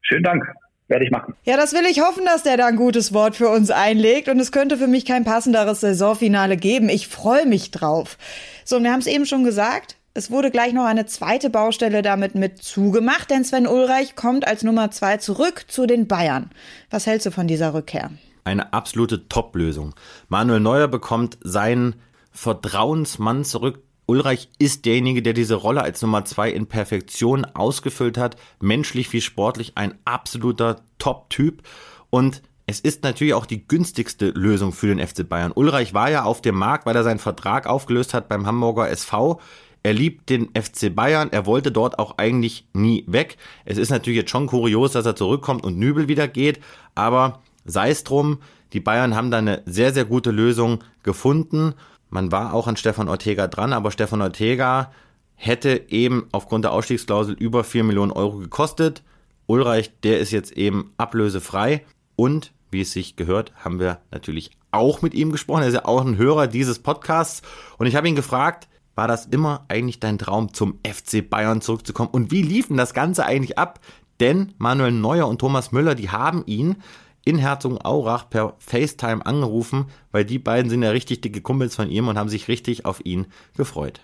Schönen Dank. Werde ich machen. Ja, das will ich hoffen, dass der da ein gutes Wort für uns einlegt. Und es könnte für mich kein passenderes Saisonfinale geben. Ich freue mich drauf. So, und wir haben es eben schon gesagt. Es wurde gleich noch eine zweite Baustelle damit mit zugemacht, denn Sven Ulreich kommt als Nummer zwei zurück zu den Bayern. Was hältst du von dieser Rückkehr? Eine absolute Top-Lösung. Manuel Neuer bekommt seinen Vertrauensmann zurück, Ulreich ist derjenige, der diese Rolle als Nummer zwei in Perfektion ausgefüllt hat. Menschlich wie sportlich ein absoluter Top-Typ. Und es ist natürlich auch die günstigste Lösung für den FC Bayern. Ulreich war ja auf dem Markt, weil er seinen Vertrag aufgelöst hat beim Hamburger SV. Er liebt den FC Bayern. Er wollte dort auch eigentlich nie weg. Es ist natürlich jetzt schon kurios, dass er zurückkommt und Nübel wieder geht. Aber sei es drum. Die Bayern haben da eine sehr, sehr gute Lösung gefunden. Man war auch an Stefan Ortega dran, aber Stefan Ortega hätte eben aufgrund der Ausstiegsklausel über 4 Millionen Euro gekostet. Ulreich, der ist jetzt eben ablösefrei und wie es sich gehört, haben wir natürlich auch mit ihm gesprochen. Er ist ja auch ein Hörer dieses Podcasts und ich habe ihn gefragt, war das immer eigentlich dein Traum, zum FC Bayern zurückzukommen? Und wie lief denn das Ganze eigentlich ab? Denn Manuel Neuer und Thomas Müller, die haben ihn in Herzogenaurach per FaceTime angerufen, weil die beiden sind ja richtig dicke Kumpels von ihm und haben sich richtig auf ihn gefreut.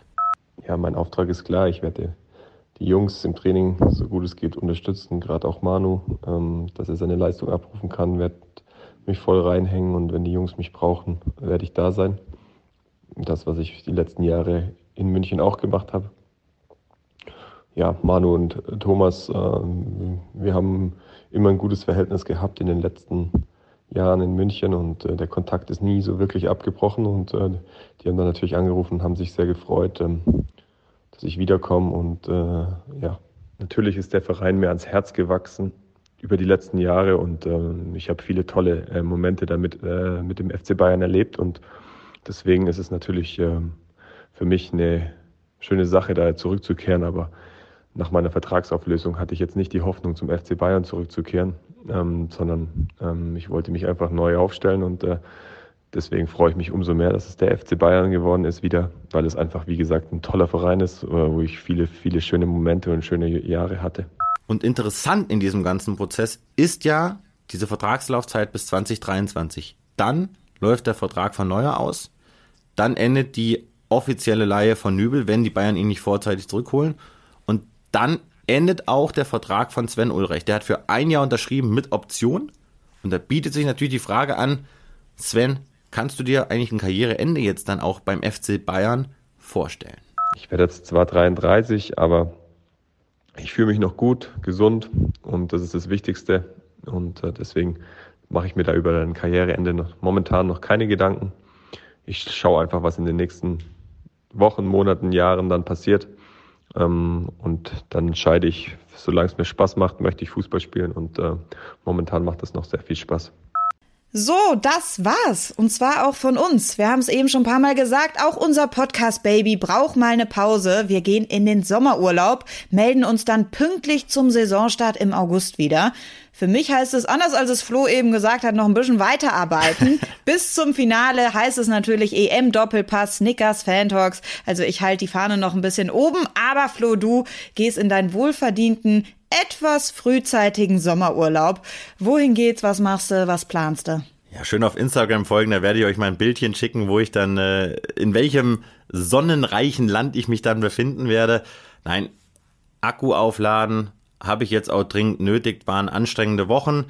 Ja, mein Auftrag ist klar. Ich werde die Jungs im Training so gut es geht unterstützen, gerade auch Manu, ähm, dass er seine Leistung abrufen kann, werde mich voll reinhängen und wenn die Jungs mich brauchen, werde ich da sein. Das, was ich die letzten Jahre in München auch gemacht habe. Ja, Manu und Thomas, äh, wir haben immer ein gutes Verhältnis gehabt in den letzten Jahren in München und äh, der Kontakt ist nie so wirklich abgebrochen und äh, die haben dann natürlich angerufen und haben sich sehr gefreut, ähm, dass ich wiederkomme und äh, ja, natürlich ist der Verein mir ans Herz gewachsen über die letzten Jahre und ähm, ich habe viele tolle äh, Momente damit äh, mit dem FC Bayern erlebt und deswegen ist es natürlich ähm, für mich eine schöne Sache, da zurückzukehren, aber nach meiner Vertragsauflösung hatte ich jetzt nicht die Hoffnung, zum FC Bayern zurückzukehren, ähm, sondern ähm, ich wollte mich einfach neu aufstellen und äh, deswegen freue ich mich umso mehr, dass es der FC Bayern geworden ist wieder, weil es einfach, wie gesagt, ein toller Verein ist, äh, wo ich viele, viele schöne Momente und schöne Jahre hatte. Und interessant in diesem ganzen Prozess ist ja diese Vertragslaufzeit bis 2023. Dann läuft der Vertrag von Neuer aus, dann endet die offizielle Leihe von Nübel, wenn die Bayern ihn nicht vorzeitig zurückholen dann endet auch der Vertrag von Sven Ulreich. Der hat für ein Jahr unterschrieben mit Option. Und da bietet sich natürlich die Frage an, Sven, kannst du dir eigentlich ein Karriereende jetzt dann auch beim FC Bayern vorstellen? Ich werde jetzt zwar 33, aber ich fühle mich noch gut, gesund und das ist das Wichtigste. Und äh, deswegen mache ich mir da über ein Karriereende noch, momentan noch keine Gedanken. Ich schaue einfach, was in den nächsten Wochen, Monaten, Jahren dann passiert. Ähm, und dann entscheide ich, solange es mir Spaß macht, möchte ich Fußball spielen und äh, momentan macht es noch sehr viel Spaß. So, das war's. Und zwar auch von uns. Wir haben es eben schon ein paar Mal gesagt, auch unser Podcast-Baby braucht mal eine Pause. Wir gehen in den Sommerurlaub, melden uns dann pünktlich zum Saisonstart im August wieder. Für mich heißt es, anders als es Flo eben gesagt hat, noch ein bisschen weiterarbeiten. Bis zum Finale heißt es natürlich EM-Doppelpass, Snickers, Fantalks. Also ich halte die Fahne noch ein bisschen oben. Aber Flo, du gehst in deinen wohlverdienten etwas frühzeitigen Sommerurlaub. Wohin geht's? Was machst du? Was planst du? Ja, schön auf Instagram folgen, da werde ich euch mal ein Bildchen schicken, wo ich dann, äh, in welchem sonnenreichen Land ich mich dann befinden werde. Nein, Akku aufladen habe ich jetzt auch dringend nötig, waren anstrengende Wochen,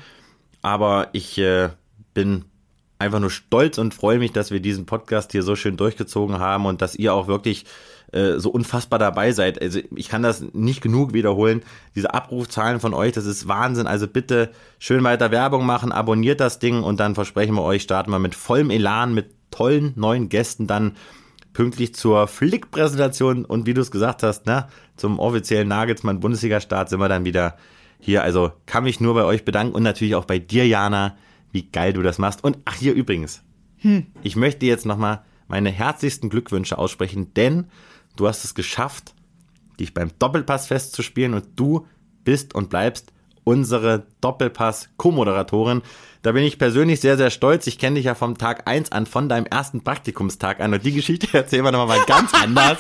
aber ich äh, bin einfach nur stolz und freue mich, dass wir diesen Podcast hier so schön durchgezogen haben und dass ihr auch wirklich äh, so unfassbar dabei seid. Also ich kann das nicht genug wiederholen. Diese Abrufzahlen von euch, das ist Wahnsinn. Also bitte schön weiter Werbung machen, abonniert das Ding und dann versprechen wir euch, starten wir mit vollem Elan, mit tollen neuen Gästen dann pünktlich zur Flick-Präsentation und wie du es gesagt hast, ne, zum offiziellen Nagelsmann-Bundesliga-Start sind wir dann wieder hier. Also kann mich nur bei euch bedanken und natürlich auch bei dir, Jana, wie geil du das machst. Und ach, hier übrigens, hm. ich möchte jetzt nochmal meine herzlichsten Glückwünsche aussprechen, denn Du hast es geschafft, dich beim Doppelpass festzuspielen und du bist und bleibst unsere Doppelpass-Co-Moderatorin. Da bin ich persönlich sehr, sehr stolz. Ich kenne dich ja vom Tag 1 an, von deinem ersten Praktikumstag an. Und die Geschichte erzählen wir nochmal ganz anders.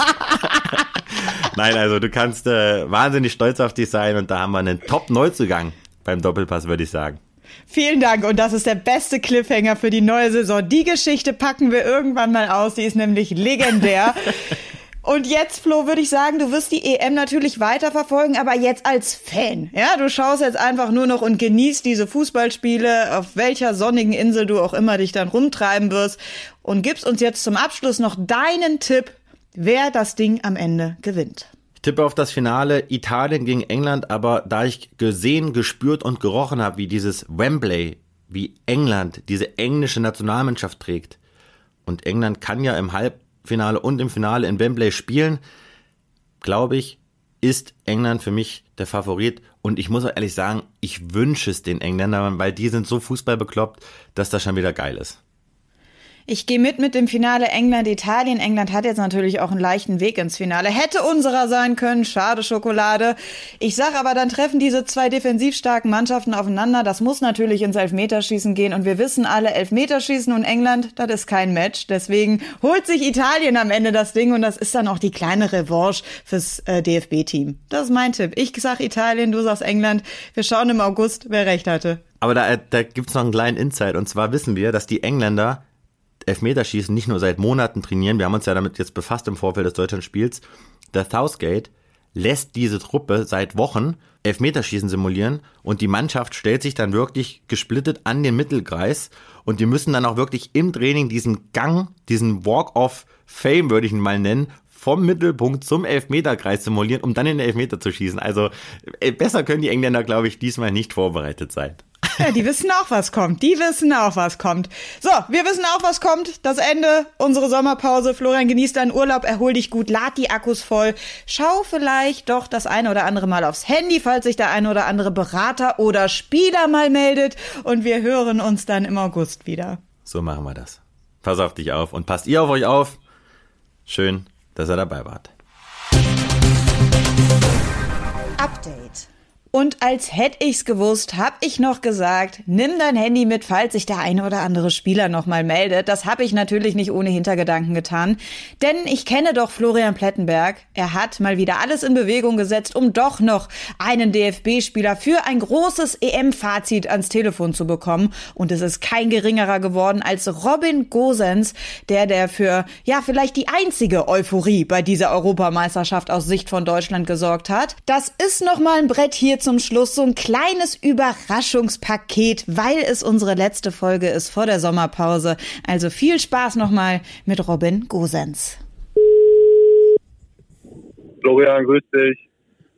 Nein, also du kannst äh, wahnsinnig stolz auf dich sein und da haben wir einen Top-Neuzugang beim Doppelpass, würde ich sagen. Vielen Dank und das ist der beste Cliffhanger für die neue Saison. Die Geschichte packen wir irgendwann mal aus, die ist nämlich legendär. Und jetzt, Flo, würde ich sagen, du wirst die EM natürlich weiterverfolgen, aber jetzt als Fan. Ja, du schaust jetzt einfach nur noch und genießt diese Fußballspiele, auf welcher sonnigen Insel du auch immer dich dann rumtreiben wirst. Und gibst uns jetzt zum Abschluss noch deinen Tipp, wer das Ding am Ende gewinnt. Ich tippe auf das Finale Italien gegen England, aber da ich gesehen, gespürt und gerochen habe, wie dieses Wembley, wie England diese englische Nationalmannschaft trägt, und England kann ja im Halb Finale und im Finale in Wembley spielen, glaube ich, ist England für mich der Favorit. Und ich muss auch ehrlich sagen, ich wünsche es den Engländern, weil die sind so fußballbekloppt, dass das schon wieder geil ist. Ich gehe mit mit dem Finale England-Italien. England hat jetzt natürlich auch einen leichten Weg ins Finale. Hätte unserer sein können. Schade Schokolade. Ich sag aber, dann treffen diese zwei defensiv starken Mannschaften aufeinander. Das muss natürlich ins Elfmeterschießen gehen. Und wir wissen alle, Elfmeterschießen und England, das ist kein Match. Deswegen holt sich Italien am Ende das Ding. Und das ist dann auch die kleine Revanche fürs äh, DFB-Team. Das ist mein Tipp. Ich sag Italien, du sagst England. Wir schauen im August, wer recht hatte. Aber da, da gibt's noch einen kleinen Insight. Und zwar wissen wir, dass die Engländer Elfmeterschießen nicht nur seit Monaten trainieren, wir haben uns ja damit jetzt befasst im Vorfeld des Deutschlandspiels, der Southgate lässt diese Truppe seit Wochen Elfmeterschießen simulieren und die Mannschaft stellt sich dann wirklich gesplittet an den Mittelkreis und die müssen dann auch wirklich im Training diesen Gang, diesen Walk of Fame, würde ich ihn mal nennen, vom Mittelpunkt zum Elfmeterkreis simulieren, um dann in den Elfmeter zu schießen. Also äh, besser können die Engländer, glaube ich, diesmal nicht vorbereitet sein. Ja, die wissen auch, was kommt. Die wissen auch, was kommt. So, wir wissen auch, was kommt. Das Ende, unsere Sommerpause. Florian, genieß deinen Urlaub, erhol dich gut, lad die Akkus voll. Schau vielleicht doch das eine oder andere Mal aufs Handy, falls sich der eine oder andere Berater oder Spieler mal meldet. Und wir hören uns dann im August wieder. So machen wir das. Pass auf dich auf und passt ihr auf euch auf. Schön, dass ihr dabei wart. Update. Und als hätte ich's gewusst, hab ich noch gesagt, nimm dein Handy mit, falls sich der eine oder andere Spieler nochmal meldet. Das habe ich natürlich nicht ohne Hintergedanken getan. Denn ich kenne doch Florian Plettenberg. Er hat mal wieder alles in Bewegung gesetzt, um doch noch einen DFB-Spieler für ein großes EM-Fazit ans Telefon zu bekommen. Und es ist kein geringerer geworden als Robin Gosens, der, der für, ja, vielleicht die einzige Euphorie bei dieser Europameisterschaft aus Sicht von Deutschland gesorgt hat. Das ist nochmal ein Brett hier zum Schluss so ein kleines Überraschungspaket, weil es unsere letzte Folge ist vor der Sommerpause. Also viel Spaß nochmal mit Robin Gosens. Florian, grüß dich.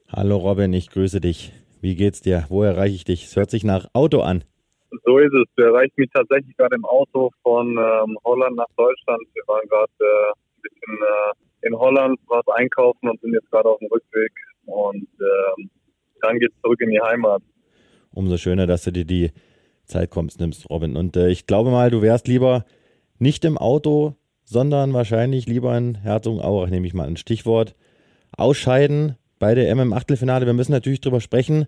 Hallo Robin, ich grüße dich. Wie geht's dir? Wo erreiche ich dich? Es hört sich nach Auto an. So ist es. Du erreichst mich tatsächlich gerade im Auto von ähm, Holland nach Deutschland. Wir waren gerade äh, ein bisschen äh, in Holland, was einkaufen und sind jetzt gerade auf dem Rückweg. Und ähm, dann geht's zurück in die Heimat. Umso schöner, dass du dir die Zeit kommst, nimmst, Robin. Und äh, ich glaube mal, du wärst lieber nicht im Auto, sondern wahrscheinlich lieber in Herzogenaurach, nehme ich mal ein Stichwort. Ausscheiden bei der MM Achtelfinale. Wir müssen natürlich drüber sprechen.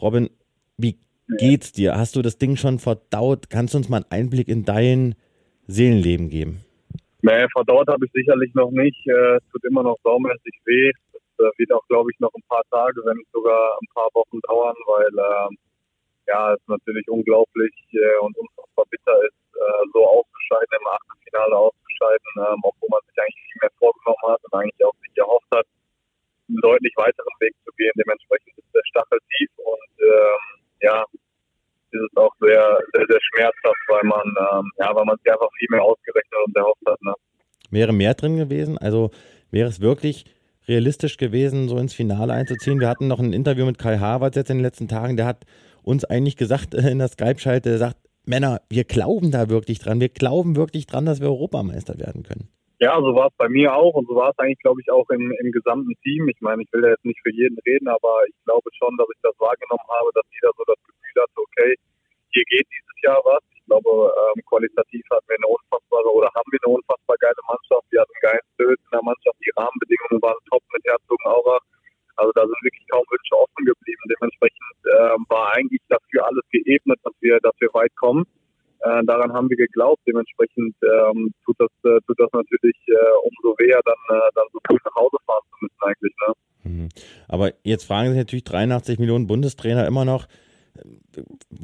Robin, wie geht's dir? Hast du das Ding schon verdaut? Kannst du uns mal einen Einblick in dein Seelenleben geben? Nee, verdaut habe ich sicherlich noch nicht. Äh, tut immer noch saumäßig weh. Äh, wird auch, glaube ich, noch ein paar Tage, wenn nicht sogar ein paar Wochen dauern, weil äh, ja, es natürlich unglaublich äh, und unfassbar bitter ist, äh, so auszuscheiden, im Achtelfinale auszuscheiden, ähm, obwohl man sich eigentlich viel mehr vorgenommen hat und eigentlich auch sich erhofft hat, einen deutlich weiteren Weg zu gehen. Dementsprechend ist der Stachel tief und ähm, ja, ist es auch sehr, sehr, sehr schmerzhaft, weil man, ähm, ja, weil man sich einfach viel mehr ausgerechnet und erhofft hat. Ne? Wäre mehr drin gewesen? Also wäre es wirklich realistisch gewesen, so ins Finale einzuziehen? Wir hatten noch ein Interview mit Kai Havertz jetzt in den letzten Tagen, der hat uns eigentlich gesagt in der Skype-Schalte, der sagt, Männer, wir glauben da wirklich dran, wir glauben wirklich dran, dass wir Europameister werden können. Ja, so war es bei mir auch und so war es eigentlich, glaube ich, auch im, im gesamten Team. Ich meine, ich will da jetzt nicht für jeden reden, aber ich glaube schon, dass ich das wahrgenommen habe, dass jeder so das Gefühl hatte, okay, hier geht dieses Jahr was. Ich glaube, ähm, qualitativ hatten wir eine unfassbare oder haben wir eine unfassbar geile Mannschaft. Wir hatten einen geilen Spirit in der Mannschaft. Die Rahmenbedingungen waren top mit Herzogenaurach. Also da sind wirklich kaum Wünsche offen geblieben. Dementsprechend äh, war eigentlich dafür alles geebnet, dass wir, dass wir weit kommen. Äh, daran haben wir geglaubt. Dementsprechend ähm, tut das äh, tut das natürlich äh, umso weher, dann äh, dann so früh nach Hause fahren zu müssen eigentlich. Ne? Mhm. Aber jetzt fragen sich natürlich 83 Millionen Bundestrainer immer noch.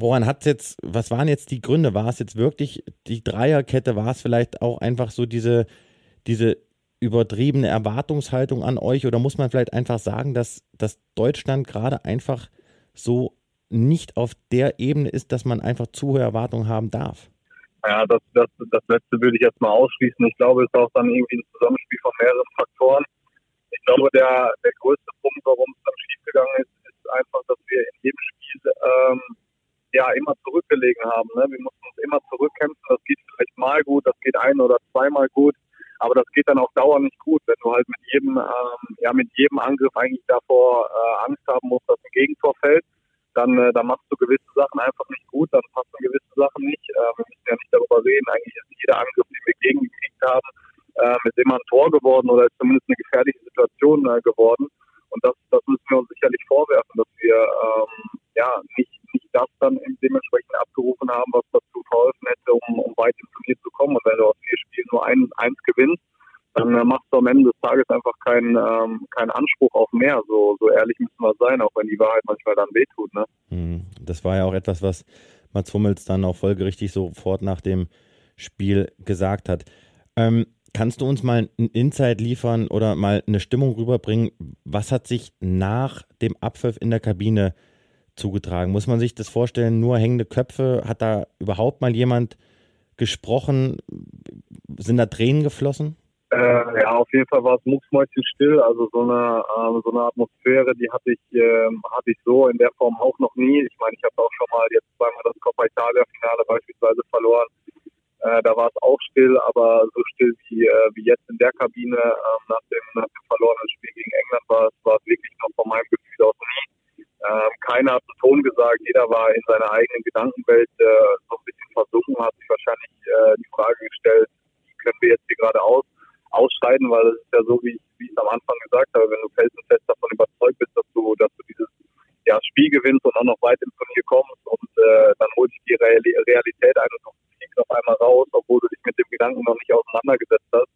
Woran hat es jetzt, was waren jetzt die Gründe? War es jetzt wirklich die Dreierkette? War es vielleicht auch einfach so diese, diese übertriebene Erwartungshaltung an euch? Oder muss man vielleicht einfach sagen, dass, dass Deutschland gerade einfach so nicht auf der Ebene ist, dass man einfach zu hohe Erwartungen haben darf? Ja, das, das, das letzte würde ich jetzt mal ausschließen. Ich glaube, es ist auch dann irgendwie ein Zusammenspiel von mehreren Faktoren. Ich glaube, der, der größte Punkt, warum es dann schiefgegangen ist, ist einfach, dass wir in jedem Spiel ähm, ja immer zurückgelegen haben. Ne? Wir mussten uns immer zurückkämpfen. Das geht vielleicht mal gut, das geht ein oder zweimal gut, aber das geht dann auf Dauer nicht gut, wenn du halt mit jedem, ähm, ja, mit jedem Angriff eigentlich davor äh, Angst haben musst, dass ein Gegentor fällt dann, äh, dann machst du gewisse Sachen einfach nicht gut, dann passen gewisse Sachen nicht. Äh, wir müssen ja nicht darüber reden, eigentlich ist jeder Angriff, den wir gegengekriegt haben, äh, ist immer ein Tor geworden oder ist zumindest eine gefährliche Situation äh, geworden. Und das, das müssen wir uns sicherlich vorwerfen, dass wir ähm, ja nicht, nicht das dann dementsprechend abgerufen haben, was dazu verholfen hätte, um, um weit im Turnier zu kommen. Und wenn du aus vier Spielen nur ein, eins gewinnst, dann äh, machst du am Ende des Tages einfach keinen ähm, keinen Anspruch auf mehr. So, so ehrlich müssen wir sein, auch wenn die Wahrheit manchmal dann wehtut. Ne? Hm, das war ja auch etwas, was Mats Hummels dann auch folgerichtig sofort nach dem Spiel gesagt hat. Ähm, kannst du uns mal ein Insight liefern oder mal eine Stimmung rüberbringen? Was hat sich nach dem Abpfiff in der Kabine zugetragen? Muss man sich das vorstellen, nur hängende Köpfe? Hat da überhaupt mal jemand gesprochen? Sind da Tränen geflossen? Äh, ja, auf jeden Fall war es mucksmäuschen still. Also so eine äh, so eine Atmosphäre, die hatte ich äh, hatte ich so in der Form auch noch nie. Ich meine, ich habe auch schon mal jetzt zweimal das Coppa Italia Finale beispielsweise verloren. Äh, da war es auch still, aber so still wie äh, wie jetzt in der Kabine ähm, nach dem nach dem verlorenen Spiel gegen England war es wirklich noch von meinem Gefühl aus nie. Ähm, keiner hat einen Ton gesagt, jeder war in seiner eigenen Gedankenwelt äh, so ein bisschen versunken, hat sich wahrscheinlich äh, die Frage gestellt, wie können wir jetzt hier gerade aus? ausscheiden, weil es ist ja so, wie ich, wie ich am Anfang gesagt habe, wenn du felsenfest davon überzeugt bist, dass du, dass du dieses ja, Spiel gewinnst und auch noch weit im Turnier kommst und äh, dann holt dich die Realität ein und du fliegst auf einmal raus, obwohl du dich mit dem Gedanken noch nicht auseinandergesetzt hast,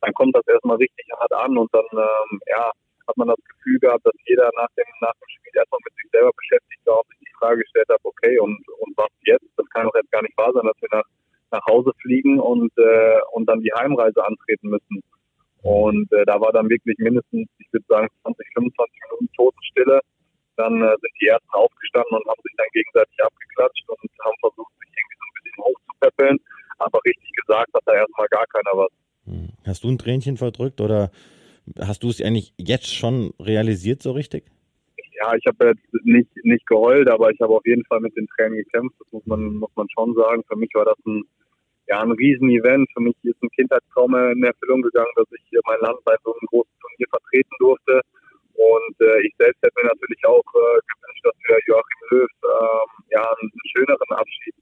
dann kommt das erstmal richtig hart an und dann ähm, ja, hat man das Gefühl gehabt, dass jeder nach dem, nach dem Spiel erstmal mit sich selber beschäftigt war und sich die Frage gestellt hat, okay, und, und was jetzt? Das kann doch jetzt gar nicht wahr sein, dass wir nach nach Hause fliegen und, äh, und dann die Heimreise antreten müssen. Und äh, da war dann wirklich mindestens, ich würde sagen, 20, 25 Minuten Totenstille. Dann äh, sind die Ersten aufgestanden und haben sich dann gegenseitig abgeklatscht und haben versucht, sich irgendwie so ein bisschen hochzupäppeln. Aber richtig gesagt hat da erstmal gar keiner was. Hm. Hast du ein Tränchen verdrückt oder hast du es eigentlich jetzt schon realisiert so richtig? Ja, ich habe jetzt nicht, nicht geheult, aber ich habe auf jeden Fall mit den Tränen gekämpft. Das muss man, muss man schon sagen. Für mich war das ein ja, ein Riesen-Event. Für mich ist ein Kindheitstraum in Erfüllung gegangen, dass ich mein Land bei so einem großen Turnier vertreten durfte. Und äh, ich selbst hätte mir natürlich auch äh, gewünscht, dass wir Joachim Löw ähm, ja, einen schöneren Abschied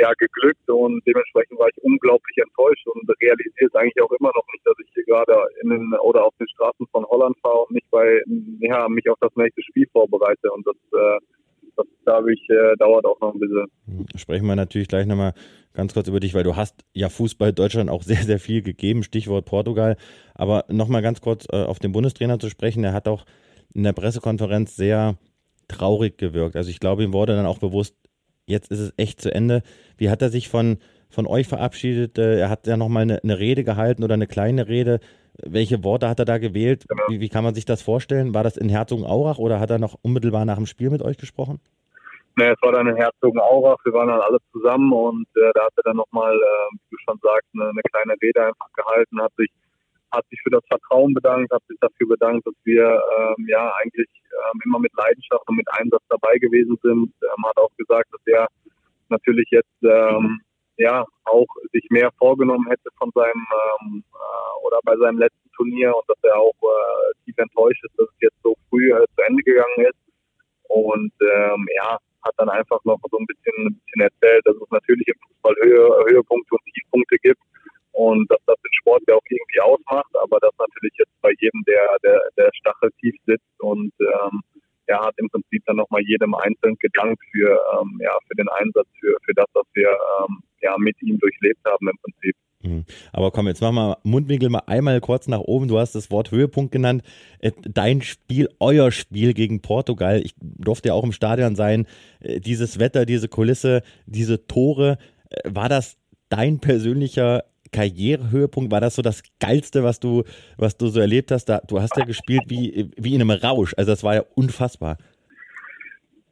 ja, geglückt und dementsprechend war ich unglaublich enttäuscht und realisiere es eigentlich auch immer noch nicht, dass ich hier gerade in den, oder auf den Straßen von Holland fahre und nicht bei, ja, mich auf das nächste Spiel vorbereite und das, äh, das glaube ich, äh, dauert auch noch ein bisschen. Sprechen wir natürlich gleich nochmal ganz kurz über dich, weil du hast ja Fußball Deutschland auch sehr, sehr viel gegeben, Stichwort Portugal. Aber nochmal ganz kurz äh, auf den Bundestrainer zu sprechen, er hat auch in der Pressekonferenz sehr traurig gewirkt. Also ich glaube, ihm wurde dann auch bewusst, jetzt ist es echt zu Ende. Wie hat er sich von, von euch verabschiedet? Äh, er hat ja nochmal eine, eine Rede gehalten oder eine kleine Rede. Welche Worte hat er da gewählt? Wie, wie kann man sich das vorstellen? War das in Herzogenaurach oder hat er noch unmittelbar nach dem Spiel mit euch gesprochen? Ne, es war dann in Herzogenaurach, wir waren dann alle zusammen und äh, da hat er dann nochmal, äh, wie du schon sagst, eine, eine kleine Rede einfach gehalten, hat sich hat sich für das Vertrauen bedankt, hat sich dafür bedankt, dass wir ähm, ja eigentlich ähm, immer mit Leidenschaft und mit Einsatz dabei gewesen sind. Ähm, hat auch gesagt, dass er natürlich jetzt ähm, ja auch sich mehr vorgenommen hätte von seinem ähm, äh, oder bei seinem letzten Turnier und dass er auch äh, tief enttäuscht ist, dass es jetzt so früh äh, zu Ende gegangen ist. Und ähm, ja, hat dann einfach noch so ein bisschen, ein bisschen erzählt, dass es natürlich im Fußball Höhe, Höhepunkte und Tiefpunkte gibt und dass das den Sport ja auch irgendwie ausmacht, aber dass natürlich jetzt bei jedem der, der, der Stachel tief sitzt und ähm, er hat im Prinzip dann nochmal jedem einzeln gedankt für, ähm, ja, für den Einsatz, für, für das, was wir ähm, ja, mit ihm durchlebt haben im Prinzip. Mhm. Aber komm, jetzt machen wir Mundwinkel mal einmal kurz nach oben. Du hast das Wort Höhepunkt genannt. Dein Spiel, euer Spiel gegen Portugal. Ich durfte ja auch im Stadion sein. Äh, dieses Wetter, diese Kulisse, diese Tore. Äh, war das dein persönlicher Karrierehöhepunkt? War das so das Geilste, was du, was du so erlebt hast? Du hast ja gespielt wie, wie in einem Rausch. Also das war ja unfassbar.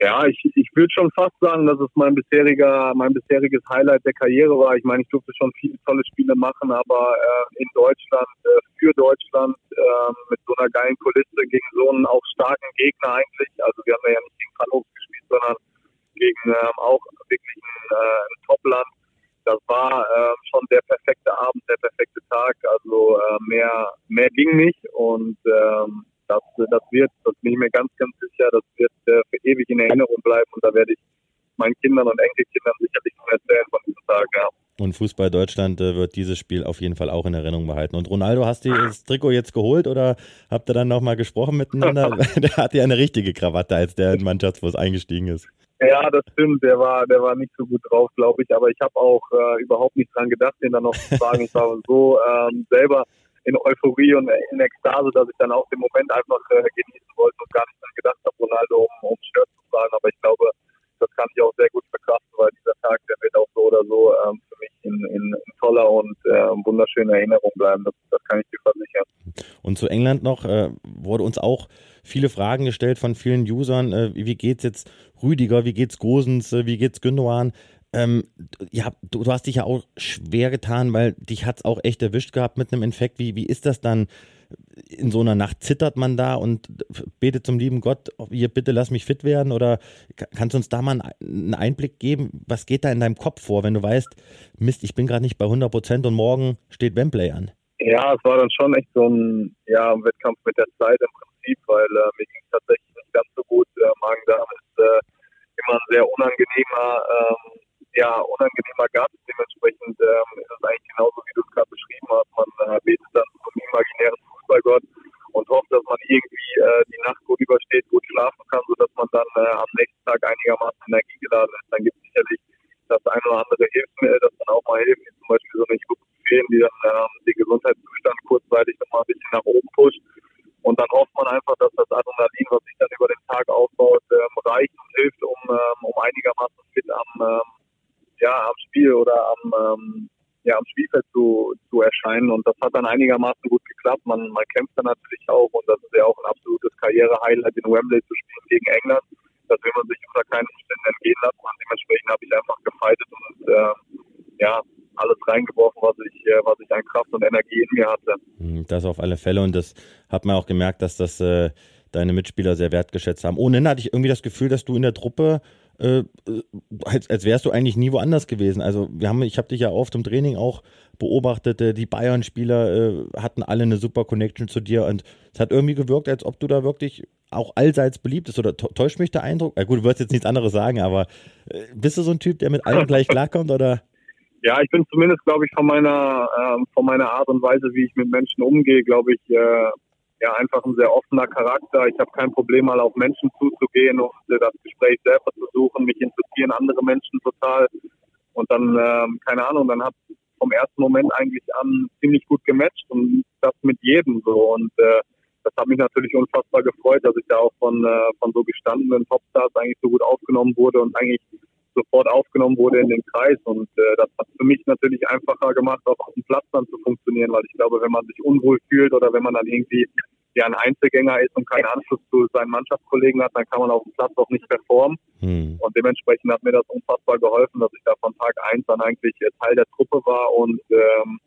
Ja, ich, ich würde schon fast sagen, dass es mein bisheriger, mein bisheriges Highlight der Karriere war. Ich meine, ich durfte schon viele tolle Spiele machen, aber äh, in Deutschland, äh, für Deutschland, äh, mit so einer geilen Kulisse gegen so einen auch starken Gegner eigentlich. Also wir haben ja nicht gegen Hannover gespielt, sondern gegen ähm, auch wirklich ein, äh, ein Topland das war äh, schon der perfekte Abend, der perfekte Tag. Also äh, mehr, mehr ging nicht und ähm, das, das wird, das bin ich mir ganz, ganz sicher, das wird äh, für ewig in Erinnerung bleiben und da werde ich meinen Kindern und Enkelkindern sicherlich noch erzählen von diesem Tag, ja. Und Fußball Deutschland äh, wird dieses Spiel auf jeden Fall auch in Erinnerung behalten. Und Ronaldo, hast du das Trikot jetzt geholt oder habt ihr dann nochmal gesprochen miteinander? der hat ja eine richtige Krawatte, als der in Mannschaftsbus eingestiegen ist. Ja, das stimmt. Der war, der war nicht so gut drauf, glaube ich. Aber ich habe auch äh, überhaupt nicht dran gedacht, den dann noch zu fragen. Ich war so ähm, selber in Euphorie und in Ekstase, dass ich dann auch den Moment einfach äh, genießen wollte und gar nicht dran gedacht habe, Ronaldo um, um Shirt zu fragen. Aber ich glaube, das kann ich auch sehr gut verkraften, weil dieser Tag, der wird auch so oder so ähm, für mich in, in, in toller und äh, wunderschöner Erinnerung bleiben. Das, das kann ich dir versichern. Und zu England noch äh, wurde uns auch viele Fragen gestellt von vielen Usern. Äh, wie geht's jetzt Rüdiger? Wie geht's Gosens? Äh, wie geht's Gündogan? Ähm, ja, du, du, hast dich ja auch schwer getan, weil dich hat es auch echt erwischt gehabt mit einem Infekt. Wie, wie ist das dann? In so einer Nacht zittert man da und betet zum lieben Gott, hier bitte lass mich fit werden? Oder kannst du uns da mal einen Einblick geben? Was geht da in deinem Kopf vor, wenn du weißt, Mist, ich bin gerade nicht bei 100 Prozent und morgen steht Wembley an? Ja, es war dann schon echt so ein ja, Wettkampf mit der Zeit im Prinzip, weil äh, mir ging es tatsächlich nicht ganz so gut. Äh, Magen-Darm ist äh, immer ein sehr unangenehmer, ähm, ja, unangenehmer Gast. Dementsprechend ähm, ist es eigentlich genauso, wie du es gerade beschrieben hast. Man äh, betet dann zum imaginären Fußballgott und hofft, dass man irgendwie äh, die Nacht gut übersteht, gut schlafen kann, sodass man dann äh, am nächsten Tag einigermaßen energiegeladen ist. Dann gibt es sicherlich das eine oder andere Hilfsmittel, das dann auch mal hilft, wie zum Beispiel so eine Ibuprofen, die dann ähm, den Gesundheitszustand kurzweilig nochmal ein bisschen nach oben pusht. Und dann hofft man einfach, dass das Adrenalin, was sich dann über den Tag aufbaut, ähm, reicht und hilft, um, ähm, um einigermaßen fit am, ähm, ja, am Spiel oder am, ähm, ja, am Spielfeld zu, zu erscheinen. Und das hat dann einigermaßen gut geklappt. Man, man kämpft dann natürlich auch und das ist ja auch ein absolutes Karriere-Highlight in Wembley zu spielen gegen England. Das will man sich unter keinen Umständen entgehen lassen. Und dementsprechend habe ich einfach gefeitet und äh, ja, alles reingeworfen, was ich, äh, was ich an Kraft und Energie in mir hatte. Hm, das auf alle Fälle und das hat man auch gemerkt, dass das äh, deine Mitspieler sehr wertgeschätzt haben. Ohnehin hatte ich irgendwie das Gefühl, dass du in der Truppe äh, als, als wärst du eigentlich nie woanders gewesen. Also wir haben, ich habe dich ja oft im Training auch beobachtet, äh, die Bayern-Spieler äh, hatten alle eine super Connection zu dir und es hat irgendwie gewirkt, als ob du da wirklich auch allseits beliebt ist oder täuscht mich der Eindruck? Ja, gut, du wirst jetzt nichts anderes sagen, aber äh, bist du so ein Typ, der mit allen gleich klarkommt oder? Ja, ich bin zumindest, glaube ich, von meiner, äh, von meiner Art und Weise, wie ich mit Menschen umgehe, glaube ich, äh, ja, einfach ein sehr offener Charakter. Ich habe kein Problem, mal auf Menschen zuzugehen und äh, das Gespräch selber zu suchen. Mich interessieren andere Menschen total. Und dann, ähm, keine Ahnung, dann hat vom ersten Moment eigentlich an ziemlich gut gematcht und das mit jedem so. Und äh, das hat mich natürlich unfassbar gefreut, dass ich da auch von, äh, von so gestandenen Topstars eigentlich so gut aufgenommen wurde und eigentlich sofort aufgenommen wurde in den Kreis. Und äh, das hat für mich natürlich einfacher gemacht, auch auf dem Platz dann zu funktionieren, weil ich glaube, wenn man sich unwohl fühlt oder wenn man dann irgendwie ja ein Einzelgänger ist und keinen Anschluss zu seinen Mannschaftskollegen hat, dann kann man auf dem Platz auch nicht performen. Hm. Und dementsprechend hat mir das unfassbar geholfen, dass ich da von Tag eins dann eigentlich Teil der Truppe war und ähm,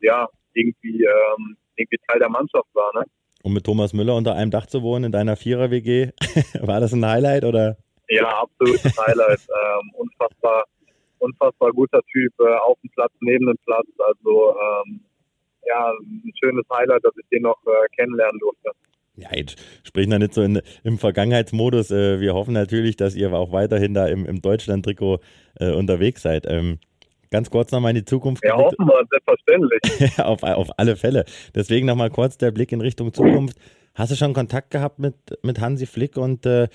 ja, irgendwie, ähm, irgendwie Teil der Mannschaft war. Ne? Um mit Thomas Müller unter einem Dach zu wohnen in deiner Vierer-WG, war das ein Highlight oder? Ja, absolutes Highlight. ähm, unfassbar, unfassbar guter Typ, äh, auf dem Platz, neben dem Platz. Also ähm, ja, ein schönes Highlight, dass ich den noch äh, kennenlernen durfte. Ja, jetzt sprechen wir nicht so in, im Vergangenheitsmodus. Äh, wir hoffen natürlich, dass ihr auch weiterhin da im, im Deutschland-Trikot äh, unterwegs seid. Ähm, ganz kurz nochmal in die Zukunft. Ja, hoffen wir, selbstverständlich. auf, auf alle Fälle. Deswegen nochmal kurz der Blick in Richtung Zukunft. Hast du schon Kontakt gehabt mit, mit Hansi Flick und äh,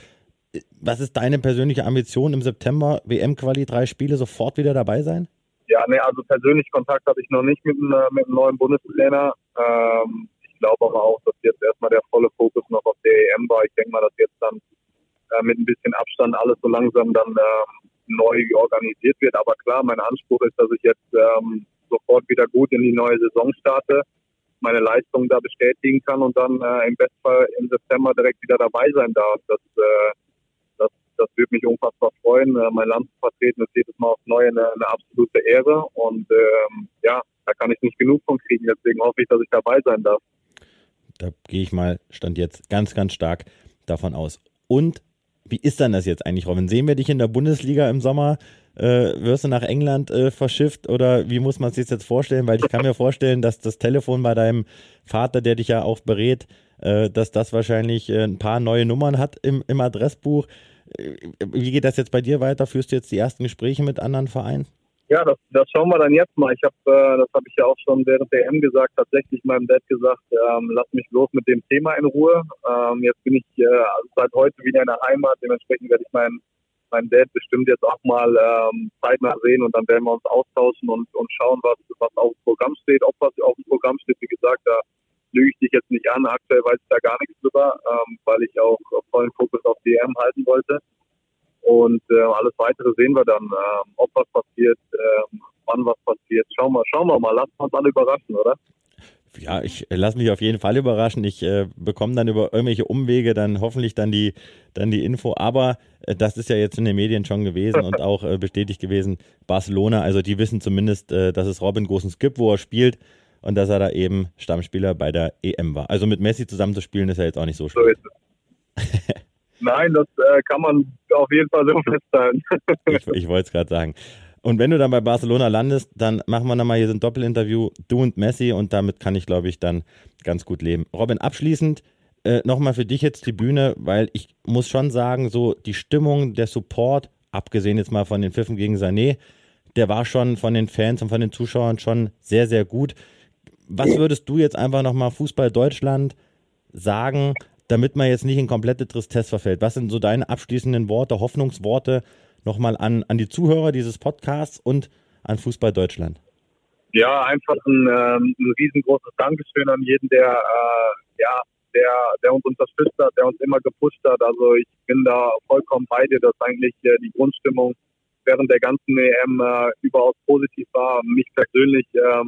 was ist deine persönliche Ambition im September? WM-Quali, drei Spiele, sofort wieder dabei sein? Ja, nee, also persönlich Kontakt hatte ich noch nicht mit, äh, mit einem neuen Bundestrainer. Ähm, ich glaube aber auch, dass jetzt erstmal der volle Fokus noch auf der EM war. Ich denke mal, dass jetzt dann äh, mit ein bisschen Abstand alles so langsam dann ähm, neu organisiert wird. Aber klar, mein Anspruch ist, dass ich jetzt ähm, sofort wieder gut in die neue Saison starte, meine Leistung da bestätigen kann und dann äh, im Bestfall im September direkt wieder dabei sein darf. Das äh, das würde mich unfassbar freuen. Äh, mein Land zu vertreten ist jedes Mal aufs Neue eine, eine absolute Ehre. Und ähm, ja, da kann ich nicht genug von kriegen. Deswegen hoffe ich, dass ich dabei sein darf. Da gehe ich mal, stand jetzt ganz, ganz stark davon aus. Und wie ist dann das jetzt eigentlich, Robin? Sehen wir dich in der Bundesliga im Sommer? Äh, wirst du nach England äh, verschifft oder wie muss man sich das jetzt vorstellen? Weil ich kann mir vorstellen, dass das Telefon bei deinem Vater, der dich ja auch berät, äh, dass das wahrscheinlich äh, ein paar neue Nummern hat im, im Adressbuch. Äh, wie geht das jetzt bei dir weiter? Führst du jetzt die ersten Gespräche mit anderen Vereinen? Ja, das, das schauen wir dann jetzt mal. Ich habe, äh, das habe ich ja auch schon während der M gesagt, tatsächlich meinem Dad gesagt, ähm, lass mich bloß mit dem Thema in Ruhe. Ähm, jetzt bin ich äh, also seit heute wieder in der Heimat. Dementsprechend werde ich meinen meinen Dad bestimmt jetzt auch mal ähm, zeitnah sehen und dann werden wir uns austauschen und, und schauen, was, was auf dem Programm steht, ob was auf dem Programm steht. Wie gesagt, da lüge ich dich jetzt nicht an. Aktuell weiß ich da gar nichts drüber, ähm, weil ich auch vollen Fokus auf DM halten wollte. Und äh, alles weitere sehen wir dann, äh, ob was passiert, äh, wann was passiert. Schauen wir, schauen wir mal, lassen wir uns alle überraschen, oder? Ja, ich äh, lasse mich auf jeden Fall überraschen. Ich äh, bekomme dann über irgendwelche Umwege dann hoffentlich dann die, dann die Info. Aber äh, das ist ja jetzt in den Medien schon gewesen und auch äh, bestätigt gewesen. Barcelona, also die wissen zumindest, äh, dass es Robin Gosens gibt, wo er spielt und dass er da eben Stammspieler bei der EM war. Also mit Messi zusammenzuspielen ist ja jetzt auch nicht so schwer. Nein, das äh, kann man auf jeden Fall so festhalten. ich, ich wollte es gerade sagen. Und wenn du dann bei Barcelona landest, dann machen wir nochmal hier so ein Doppelinterview, du und Messi, und damit kann ich, glaube ich, dann ganz gut leben. Robin, abschließend äh, nochmal für dich jetzt die Bühne, weil ich muss schon sagen, so die Stimmung, der Support, abgesehen jetzt mal von den Pfiffen gegen Sané, der war schon von den Fans und von den Zuschauern schon sehr, sehr gut. Was würdest du jetzt einfach nochmal Fußball Deutschland sagen, damit man jetzt nicht in komplette Tristesse verfällt? Was sind so deine abschließenden Worte, Hoffnungsworte nochmal an, an die Zuhörer dieses Podcasts und an Fußball Deutschland? Ja, einfach ein, ähm, ein riesengroßes Dankeschön an jeden, der, äh, ja, der, der uns unterstützt hat, der uns immer gepusht hat. Also ich bin da vollkommen bei dir, dass eigentlich äh, die Grundstimmung während der ganzen EM äh, überaus positiv war. Mich persönlich äh,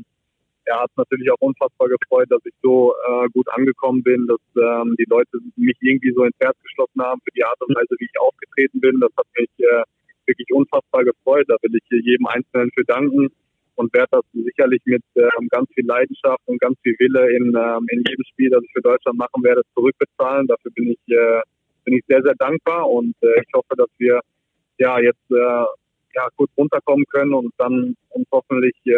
er hat natürlich auch unfassbar gefreut, dass ich so äh, gut angekommen bin, dass ähm, die Leute mich irgendwie so ins Herz geschlossen haben für die Art und Weise, wie ich aufgetreten bin. Das hat mich äh, wirklich unfassbar gefreut. Da will ich jedem Einzelnen für danken und werde das sicherlich mit ähm, ganz viel Leidenschaft und ganz viel Wille in, ähm, in jedem Spiel, das ich für Deutschland machen werde, zurückbezahlen. Dafür bin ich, äh, bin ich sehr, sehr dankbar und äh, ich hoffe, dass wir ja jetzt äh, ja, kurz runterkommen können und dann uns hoffentlich äh,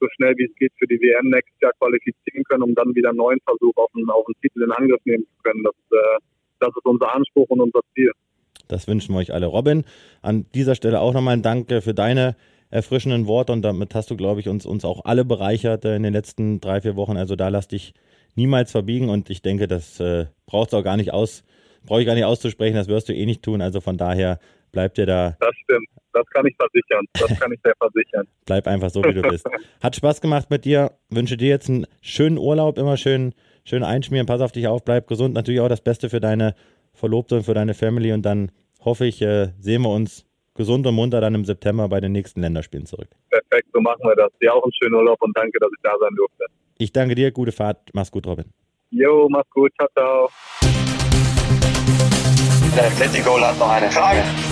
so schnell wie es geht für die WM nächstes Jahr qualifizieren können, um dann wieder einen neuen Versuch auf einen, auf einen Titel in Angriff nehmen zu können. Das, äh, das ist unser Anspruch und unser Ziel. Das wünschen wir euch alle. Robin, an dieser Stelle auch nochmal ein Dank für deine erfrischenden Worte und damit hast du, glaube ich, uns, uns auch alle bereichert in den letzten drei, vier Wochen. Also da lass dich niemals verbiegen und ich denke, das äh, brauchst du auch gar nicht aus, brauche ich gar nicht auszusprechen, das wirst du eh nicht tun. Also von daher bleibt dir da. Das kann ich versichern. Das kann ich sehr versichern. Bleib einfach so, wie du bist. Hat Spaß gemacht mit dir. Wünsche dir jetzt einen schönen Urlaub, immer schön, schön einschmieren. Pass auf dich auf, bleib gesund. Natürlich auch das Beste für deine Verlobte und für deine Family. Und dann hoffe ich, äh, sehen wir uns gesund und munter dann im September bei den nächsten Länderspielen zurück. Perfekt, so machen wir das. Dir auch einen schönen Urlaub und danke, dass ich da sein durfte. Ich danke dir. Gute Fahrt. Mach's gut, Robin. Jo, mach's gut. Ciao, ciao. Der Atletico hat noch eine Frage.